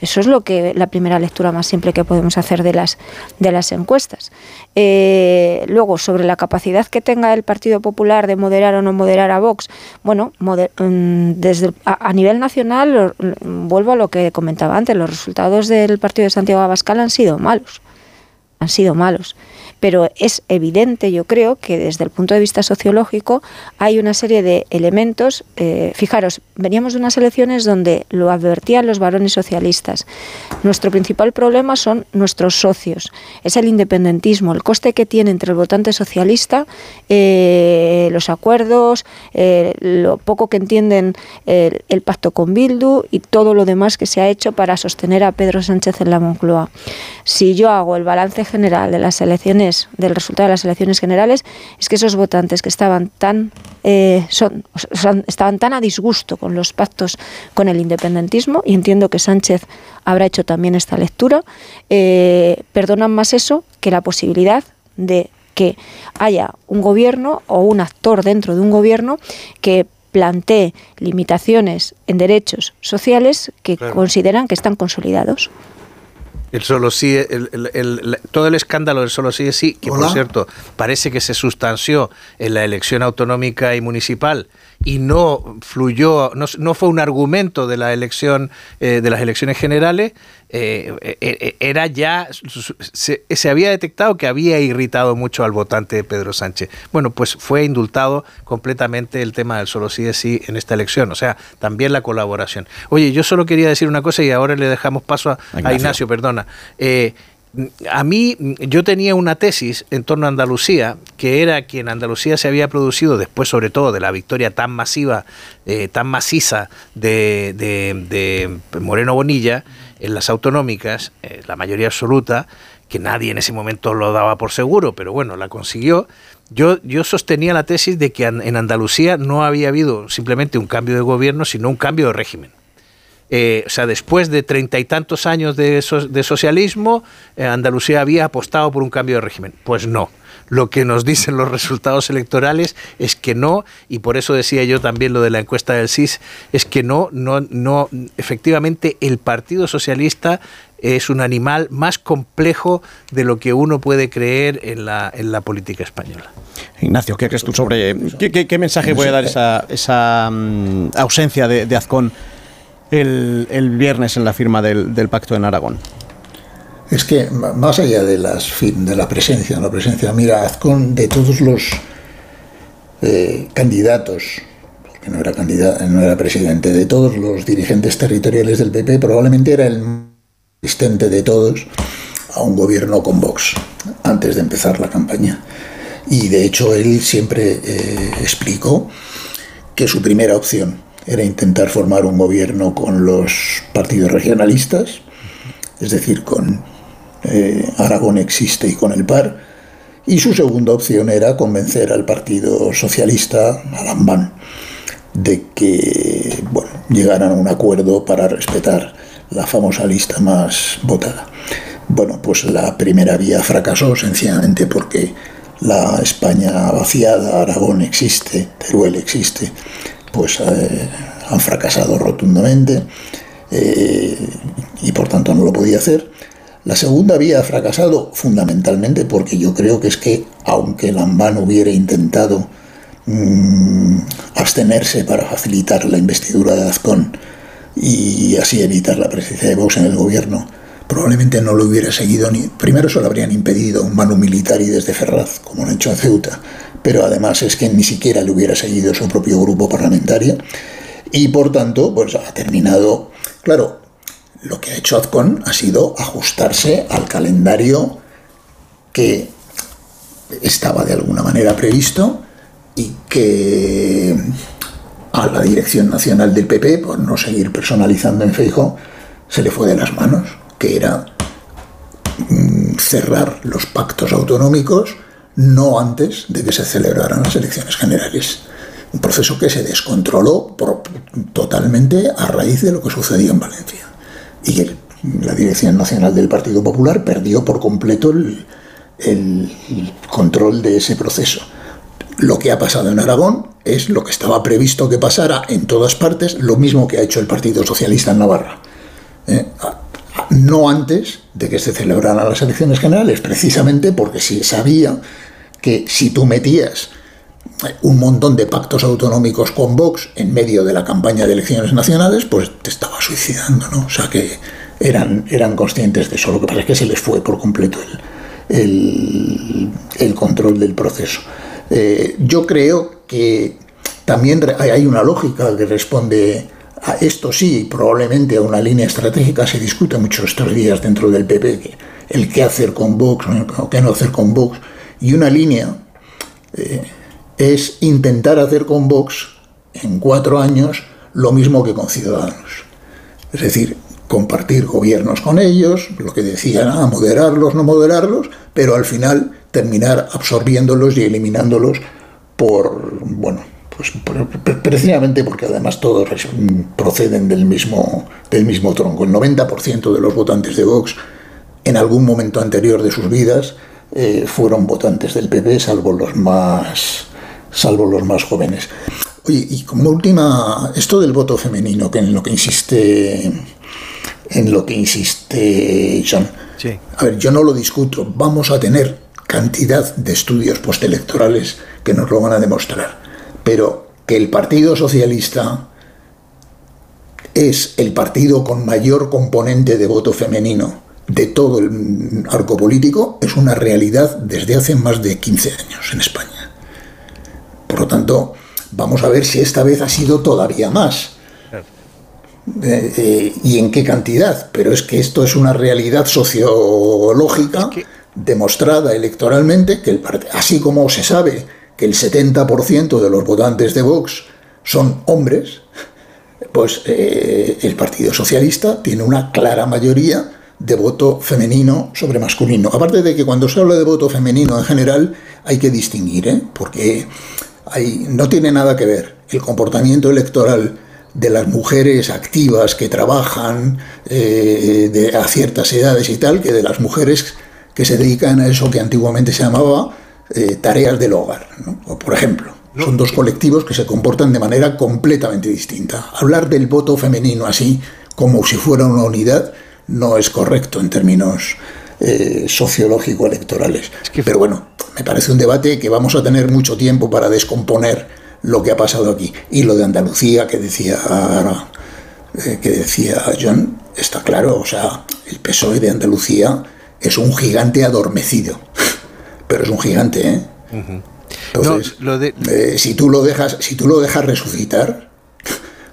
Eso es lo que la primera lectura más simple que podemos hacer de las de las encuestas. Eh, luego sobre la capacidad que tenga el Partido Popular de moderar o no moderar a Vox, bueno, mm, desde a, nivel nacional vuelvo a lo que comentaba antes, los resultados del partido de Santiago Abascal han sido malos, han sido malos. Pero es evidente, yo creo, que desde el punto de vista sociológico hay una serie de elementos. Eh, fijaros, veníamos de unas elecciones donde lo advertían los varones socialistas. Nuestro principal problema son nuestros socios, es el independentismo, el coste que tiene entre el votante socialista, eh, los acuerdos, eh, lo poco que entienden el pacto con Bildu y todo lo demás que se ha hecho para sostener a Pedro Sánchez en la Moncloa. Si yo hago el balance general de las elecciones, del resultado de las elecciones generales, es que esos votantes que estaban tan, eh, son, estaban tan a disgusto con los pactos con el independentismo, y entiendo que Sánchez habrá hecho también esta lectura, eh, perdonan más eso que la posibilidad de que haya un gobierno o un actor dentro de un gobierno que plantee limitaciones en derechos sociales que consideran que están consolidados. El solo sí, todo el escándalo del solo sí es sí, que por cierto parece que se sustanció en la elección autonómica y municipal y no fluyó, no, fue un argumento de la elección, eh, de las elecciones generales, eh, eh, era ya, se, había detectado que había irritado mucho al votante de Pedro Sánchez. Bueno, pues fue indultado completamente el tema del solo sí es sí en esta elección, o sea, también la colaboración. Oye, yo solo quería decir una cosa y ahora le dejamos paso a Ignacio, a Ignacio perdona a mí, yo tenía una tesis en torno a Andalucía, que era que en Andalucía se había producido, después sobre todo de la victoria tan masiva, eh, tan maciza de, de, Moreno Bonilla en las autonómicas, eh, la mayoría absoluta, que nadie en ese momento lo daba por seguro, pero bueno, la consiguió. Yo, yo sostenía la tesis de que en Andalucía no había habido simplemente un cambio de gobierno, sino un cambio de régimen. Eh, o sea, después de treinta y tantos años de, de socialismo, eh, Andalucía había apostado por un cambio de régimen. Pues no. Lo que nos dicen los resultados electorales es que no, y por eso decía yo también lo de la encuesta del CIS, es que no, no, no, efectivamente el Partido Socialista es un animal más complejo de lo que uno puede creer en la, en la política española. Ignacio, ¿qué crees tú sobre qué, qué, mensaje puede dar esa, esa mm, ausencia de, de Azcón? El, viernes en la firma del, pacto en Aragón? Es que más allá de, las, de la presencia, la presencia, mira, Azcón, de todos los eh, candidatos, porque no era, candidato, no era presidente, de todos los dirigentes territoriales del PP, probablemente era el más resistente de todos a un gobierno con Vox, antes de empezar la campaña. Y de hecho él siempre eh, explicó que su primera opción era intentar formar un gobierno con los partidos regionalistas, es decir, con eh, Aragón existe y con el PAR, y su segunda opción era convencer al Partido Socialista, al de que bueno, llegaran a un acuerdo para respetar la famosa lista más votada. Bueno, pues la primera vía fracasó sencillamente porque la España vaciada, Aragón existe, Teruel existe, pues eh, han fracasado rotundamente eh, y por tanto no lo podía hacer. La segunda vía ha fracasado fundamentalmente porque yo creo que es que aunque Lambán hubiera intentado mm, abstenerse para facilitar la investidura de Azcón y así evitar la presencia de Vox en el gobierno, probablemente no lo hubiera seguido ni. Primero se lo habrían impedido un mano militar y desde Ferraz, como lo han hecho en Ceuta, pero además es que ni siquiera le hubiera seguido su propio grupo parlamentario. Y por tanto pues ha terminado, claro, lo que ha hecho Azcon ha sido ajustarse al calendario que estaba de alguna manera previsto y que a la dirección nacional del PP, por no seguir personalizando en Feijo, se le fue de las manos, que era mm, cerrar los pactos autonómicos no antes de que se celebraran las elecciones generales. Un proceso que se descontroló totalmente a raíz de lo que sucedía en Valencia. Y la Dirección Nacional del Partido Popular perdió por completo el, el control de ese proceso. Lo que ha pasado en Aragón es lo que estaba previsto que pasara en todas partes, lo mismo que ha hecho el Partido Socialista en Navarra. ¿eh? No antes de que se celebraran las elecciones generales, precisamente porque se sabía que si tú metías un montón de pactos autonómicos con Vox en medio de la campaña de elecciones nacionales, pues te estaba suicidando, ¿no? O sea que eran, eran conscientes de eso. Lo que pasa es que se les fue por completo el, control del proceso. Eh, yo creo que también hay una lógica que responde a esto sí, probablemente a una línea estratégica, se discute mucho estos días dentro del PP, el qué hacer con Vox o qué no hacer con Vox, y una línea eh, es intentar hacer con Vox en cuatro años lo mismo que con Ciudadanos. Es decir, compartir gobiernos con ellos, lo que decían, ah, moderarlos, no moderarlos, pero al final terminar absorbiéndolos y eliminándolos por, bueno, pues precisamente porque además todos proceden del mismo, del mismo tronco. El 90% de los votantes de Vox en algún momento anterior de sus vidas eh, fueron votantes del PP, salvo los más, salvo los más jóvenes. Oye, y como última, esto del voto femenino, que en lo que insiste en lo que insiste John. A ver, yo no lo discuto. Vamos a tener cantidad de estudios postelectorales que nos lo van a demostrar. Pero que el Partido Socialista es el partido con mayor componente de voto femenino de todo el arco político es una realidad desde hace más de 15 años en España. Por lo tanto, vamos a ver si esta vez ha sido todavía más. Eh, eh, y en qué cantidad, pero es que esto es una realidad sociológica demostrada electoralmente, que el, así como se sabe que el 70% de los votantes de Vox son hombres, pues eh, el Partido Socialista tiene una clara mayoría de voto femenino sobre masculino. Aparte de que cuando se habla de voto femenino en general hay que distinguir, porque hay, no tiene nada que ver el comportamiento electoral de las mujeres activas que trabajan eh, de, a ciertas edades y tal, que de las mujeres que se dedican a eso que antiguamente se llamaba eh, tareas del hogar. por ejemplo, son dos colectivos que se comportan de manera completamente distinta. Hablar del voto femenino así, como si fuera una unidad, no es correcto en términos eh, sociológico-electorales. Pero bueno, me parece un debate que vamos a tener mucho tiempo para descomponer lo que ha pasado aquí. Y lo de Andalucía que decía, eh, que decía John, está claro, o sea, el PSOE de Andalucía es un gigante adormecido, pero es un gigante, ¿eh? Entonces, eh, si tú lo dejas, si tú lo dejas resucitar,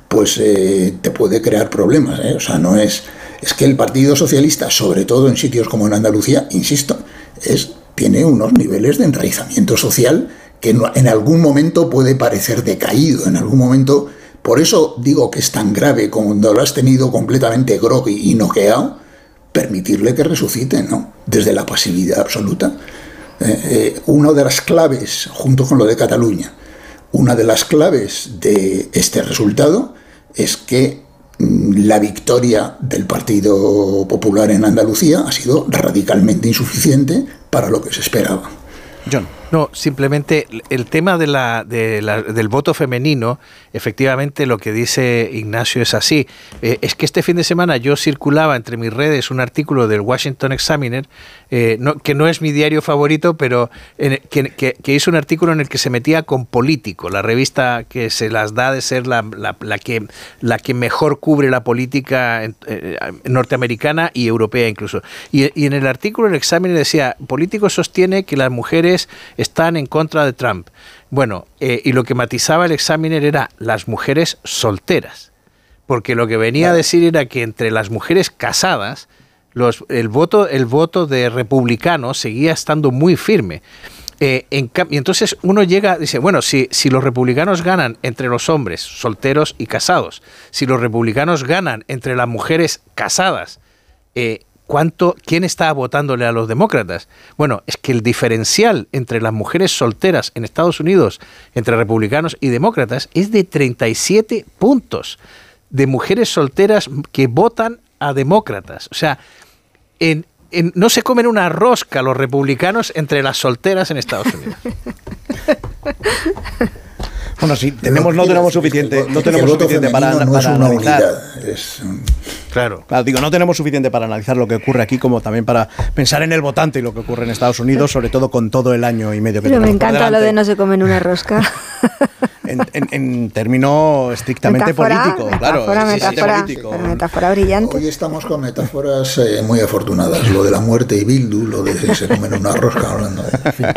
pues eh, te puede crear problemas, O sea, no es es que el Partido Socialista, sobre todo en sitios como en Andalucía, insisto, es tiene unos niveles de enraizamiento social que en algún momento puede parecer decaído, en algún momento... Por eso digo que es tan grave cuando lo has tenido completamente groggy y noqueado, permitirle que resucite, ¿no? Desde la pasividad absoluta. Eh, eh, una de las claves, junto con lo de Cataluña, una de las claves de este resultado es que la victoria del Partido Popular en Andalucía ha sido radicalmente insuficiente para lo que se esperaba. John. No, simplemente el tema de la, del voto femenino, efectivamente lo que dice Ignacio es así. Eh, es que este fin de semana yo circulaba entre mis redes un artículo del Washington Examiner, eh, que no es mi diario favorito, pero que, hizo un artículo en el que se metía con Político, la revista que se las da de ser la, que, la que mejor cubre la política eh, norteamericana y europea incluso. Y, y en el artículo el Examiner decía, Político sostiene que las mujeres están en contra de Trump. Bueno, eh, y lo que matizaba el examiner era las mujeres solteras, porque lo que venía a decir era que entre las mujeres casadas, los, el, voto, el voto de republicanos seguía estando muy firme. Eh, y entonces uno llega, dice, bueno, si, si los republicanos ganan entre los hombres solteros y casados, si los republicanos ganan entre las mujeres casadas, eh, ¿Cuánto, ¿Quién está votándole a los demócratas? Bueno, es que el diferencial entre las mujeres solteras en Estados Unidos, entre republicanos y demócratas, es de 37 puntos de mujeres solteras que votan a demócratas. O sea, no se comen una rosca los republicanos entre las solteras en Estados Unidos. Bueno, sí, tenemos, no tenemos suficiente, no tenemos suficiente para, analizar. Claro. claro. Digo, no tenemos suficiente para analizar lo que ocurre aquí, como también para pensar en el votante y lo que ocurre en Estados Unidos, sobre todo con todo el año y medio que Pero me encanta lo de no se comen una rosca. en, término estrictamente político, claro. Metáfora, brillante. Hoy estamos con metáforas eh, muy afortunadas. Lo de la muerte y Bildu, lo de se comen una rosca hablando de.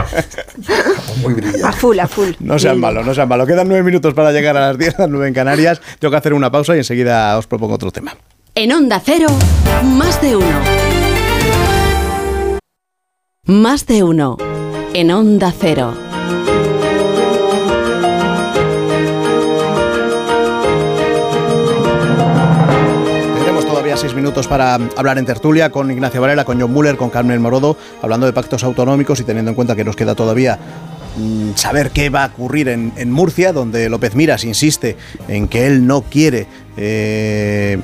muy brillante. A full, a full. No sean malos, no sean malos. Quedan nueve minutos para llegar a las diez, las nueve en Canarias. Tengo que hacer una pausa y enseguida os propongo otro tema. En Onda Cero, más de uno. Más de uno. En Onda Cero. Seis minutos para hablar en tertulia con Ignacio Varela, con John Muller, con Carmen Morodo, hablando de pactos autonómicos y teniendo en cuenta que nos queda todavía mm, saber qué va a ocurrir en, Murcia, donde López Miras insiste en que él no quiere eh,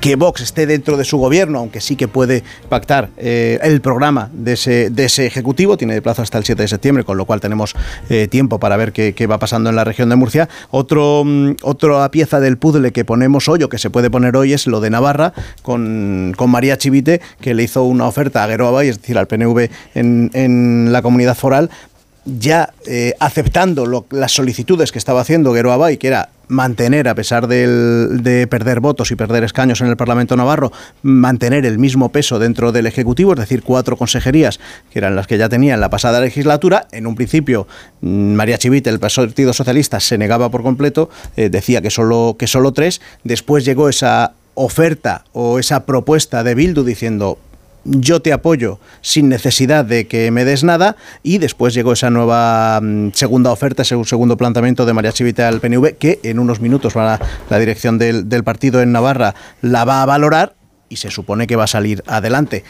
que Vox esté dentro de su gobierno, aunque sí que puede pactar eh, el programa de ese, de ese Ejecutivo, tiene de plazo hasta el 7 de septiembre, con lo cual tenemos eh, tiempo para ver qué, va pasando en la región de Murcia. Otro, mm, otra pieza del puzzle que ponemos hoy o que se puede poner hoy es lo de Navarra, con, María Chivite, que le hizo una oferta a Gueroa es decir, al PNV en, en la comunidad foral, ya eh, aceptando las solicitudes que estaba haciendo Guero Abay, que era mantener, a pesar de perder votos y perder escaños en el Parlamento Navarro, mantener el mismo peso dentro del Ejecutivo, es decir, cuatro consejerías, que eran las que ya tenía en la pasada legislatura. En un principio, mm, María Chivite, el Partido Socialista, se negaba por completo, eh, decía que solo, que solo tres. Después llegó esa oferta o esa propuesta de Bildu diciendo yo te apoyo sin necesidad de que me des nada y después llegó esa nueva mm, segunda oferta, ese segundo planteamiento de María Chivita al PNV que en unos minutos va la dirección del partido en Navarra la va a valorar y se supone que va a salir adelante.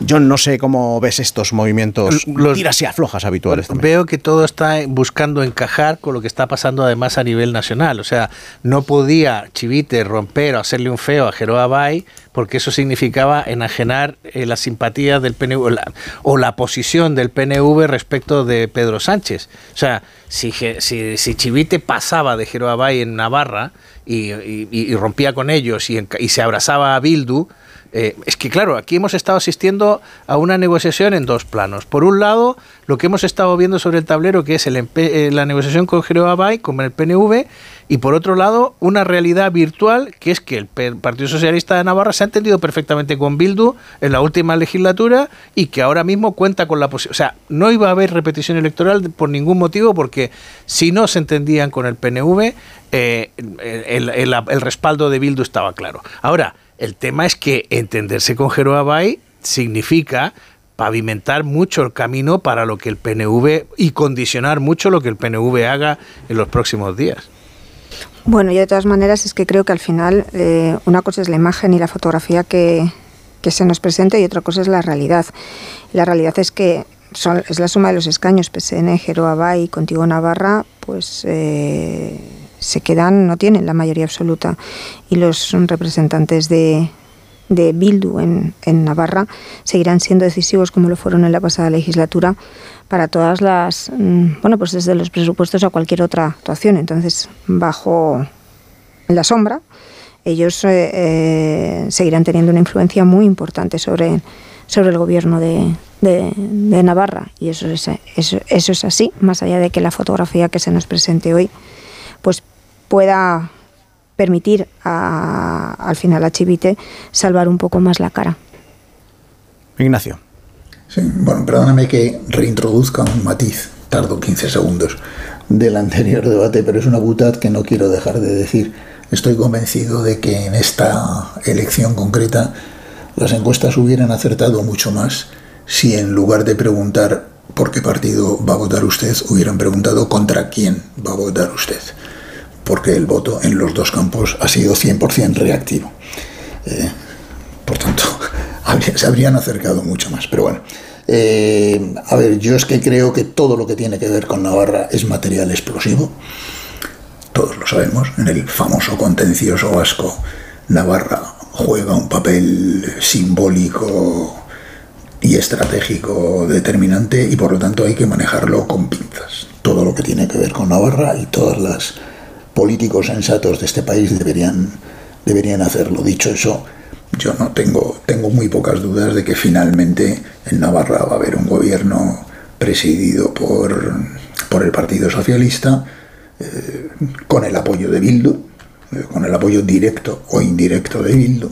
Yo no sé cómo ves estos movimientos los tiras y aflojas habituales. Veo que todo está buscando encajar con lo que está pasando además a nivel nacional. O sea, no podía Chivite romper o hacerle un feo a Jeroa Bay porque eso significaba enajenar eh, la simpatía del PNV o la, posición del PNV respecto de Pedro Sánchez. O sea, si, si, Chivite pasaba de Jeroa Bay en Navarra y, rompía con ellos y, y se abrazaba a Bildu, eh, es que claro, aquí hemos estado asistiendo a una negociación en dos planos. Por un lado, lo que hemos estado viendo sobre el tablero, que es el, eh, la negociación con Abay, con el PNV, y por otro lado, una realidad virtual, que es que el Partido Socialista de Navarra se ha entendido perfectamente con Bildu en la última legislatura y que ahora mismo cuenta con la posibilidad. O sea, no iba a haber repetición electoral por ningún motivo, porque si no se entendían con el PNV, eh, el, el respaldo de Bildu estaba claro. Ahora, el tema es que entenderse con Bay significa pavimentar mucho el camino para lo que el PNV y condicionar mucho lo que el PNV haga en los próximos días. Bueno, yo de todas maneras es que creo que al final eh, una cosa es la imagen y la fotografía que, se nos presenta y otra cosa es la realidad. La realidad es que es la suma de los escaños PSN, Bay y Contigo Navarra, pues eh, se quedan, no tienen la mayoría absoluta y los representantes de, de Bildu en, en, Navarra seguirán siendo decisivos como lo fueron en la pasada legislatura para todas las, mm, bueno, pues desde los presupuestos a cualquier otra actuación. Entonces, bajo la sombra, ellos eh, eh, seguirán teniendo una influencia muy importante sobre, sobre el gobierno de, de, Navarra. Y eso es, eso, eso es así, más allá de que la fotografía que se nos presente hoy pues pueda permitir al final a Chivite salvar un poco más la cara. Ignacio. Sí, bueno, perdóname que reintroduzca un matiz, tardo 15 segundos, del anterior debate, pero es una butad que no quiero dejar de decir. Estoy convencido de que en esta elección concreta las encuestas hubieran acertado mucho más si en lugar de preguntar por qué partido va a votar usted, hubieran preguntado contra quién va a votar usted porque el voto en los dos campos ha sido 100% reactivo. Eh, por tanto, se habrían acercado mucho más. Pero bueno, eh, a ver, yo es que creo que todo lo que tiene que ver con Navarra es material explosivo. Todos lo sabemos. En el famoso contencioso vasco, Navarra juega un papel simbólico y estratégico determinante y por lo tanto hay que manejarlo con pinzas. Todo lo que tiene que ver con Navarra y todas las políticos sensatos de este país deberían, deberían hacerlo. Dicho eso, yo no tengo, tengo muy pocas dudas de que finalmente en Navarra va a haber un gobierno presidido por, por el Partido Socialista, eh, con el apoyo de Bildu, eh, con el apoyo directo o indirecto de Bildu.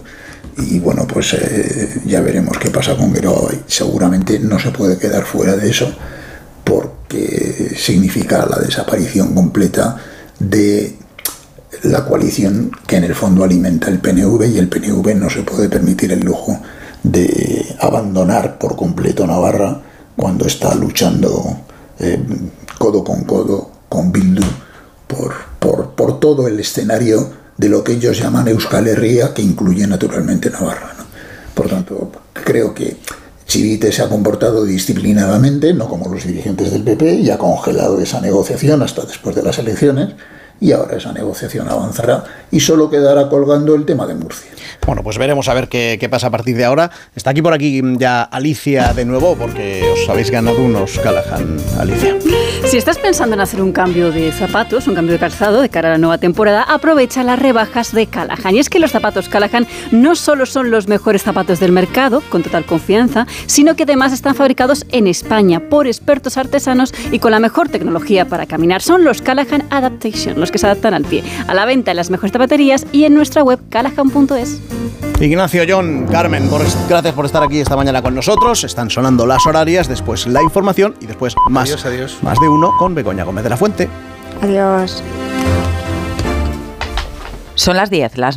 Y bueno, pues eh, ya veremos qué pasa con Geroa. Seguramente no se puede quedar fuera de eso porque significa la desaparición completa de la coalición que en el fondo alimenta el PNV y el PNV no se puede permitir el lujo de abandonar por completo Navarra cuando está luchando eh, codo con codo con Bildu por, por, por, todo el escenario de lo que ellos llaman Euskal Herria, que incluye naturalmente Navarra. Por tanto, creo que Chivite se ha comportado disciplinadamente, no como los dirigentes del PP, y ha congelado esa negociación hasta después de las elecciones y ahora esa negociación avanzará y solo quedará colgando el tema de Murcia. Bueno, pues veremos a ver qué, qué, pasa a partir de ahora. Está aquí por aquí ya Alicia de nuevo, porque os habéis ganado unos Callahan, Alicia. Si estás pensando en hacer un cambio de zapatos, un cambio de calzado de cara a la nueva temporada, aprovecha las rebajas de Callahan. Y es que los zapatos Callahan no solo son los mejores zapatos del mercado, con total confianza, sino que además están fabricados en España por expertos artesanos y con la mejor tecnología para caminar. Son los Callahan Adaptation, que se adaptan al pie. A la venta en las mejores zapaterías y en nuestra web callahan.es. Ignacio, John, Carmen, gracias por estar aquí esta mañana con nosotros. Están sonando las horarias, después la información y después más, adiós, adiós. más de uno con Begoña Gómez de la Fuente. Adiós. Son las 10, las 9.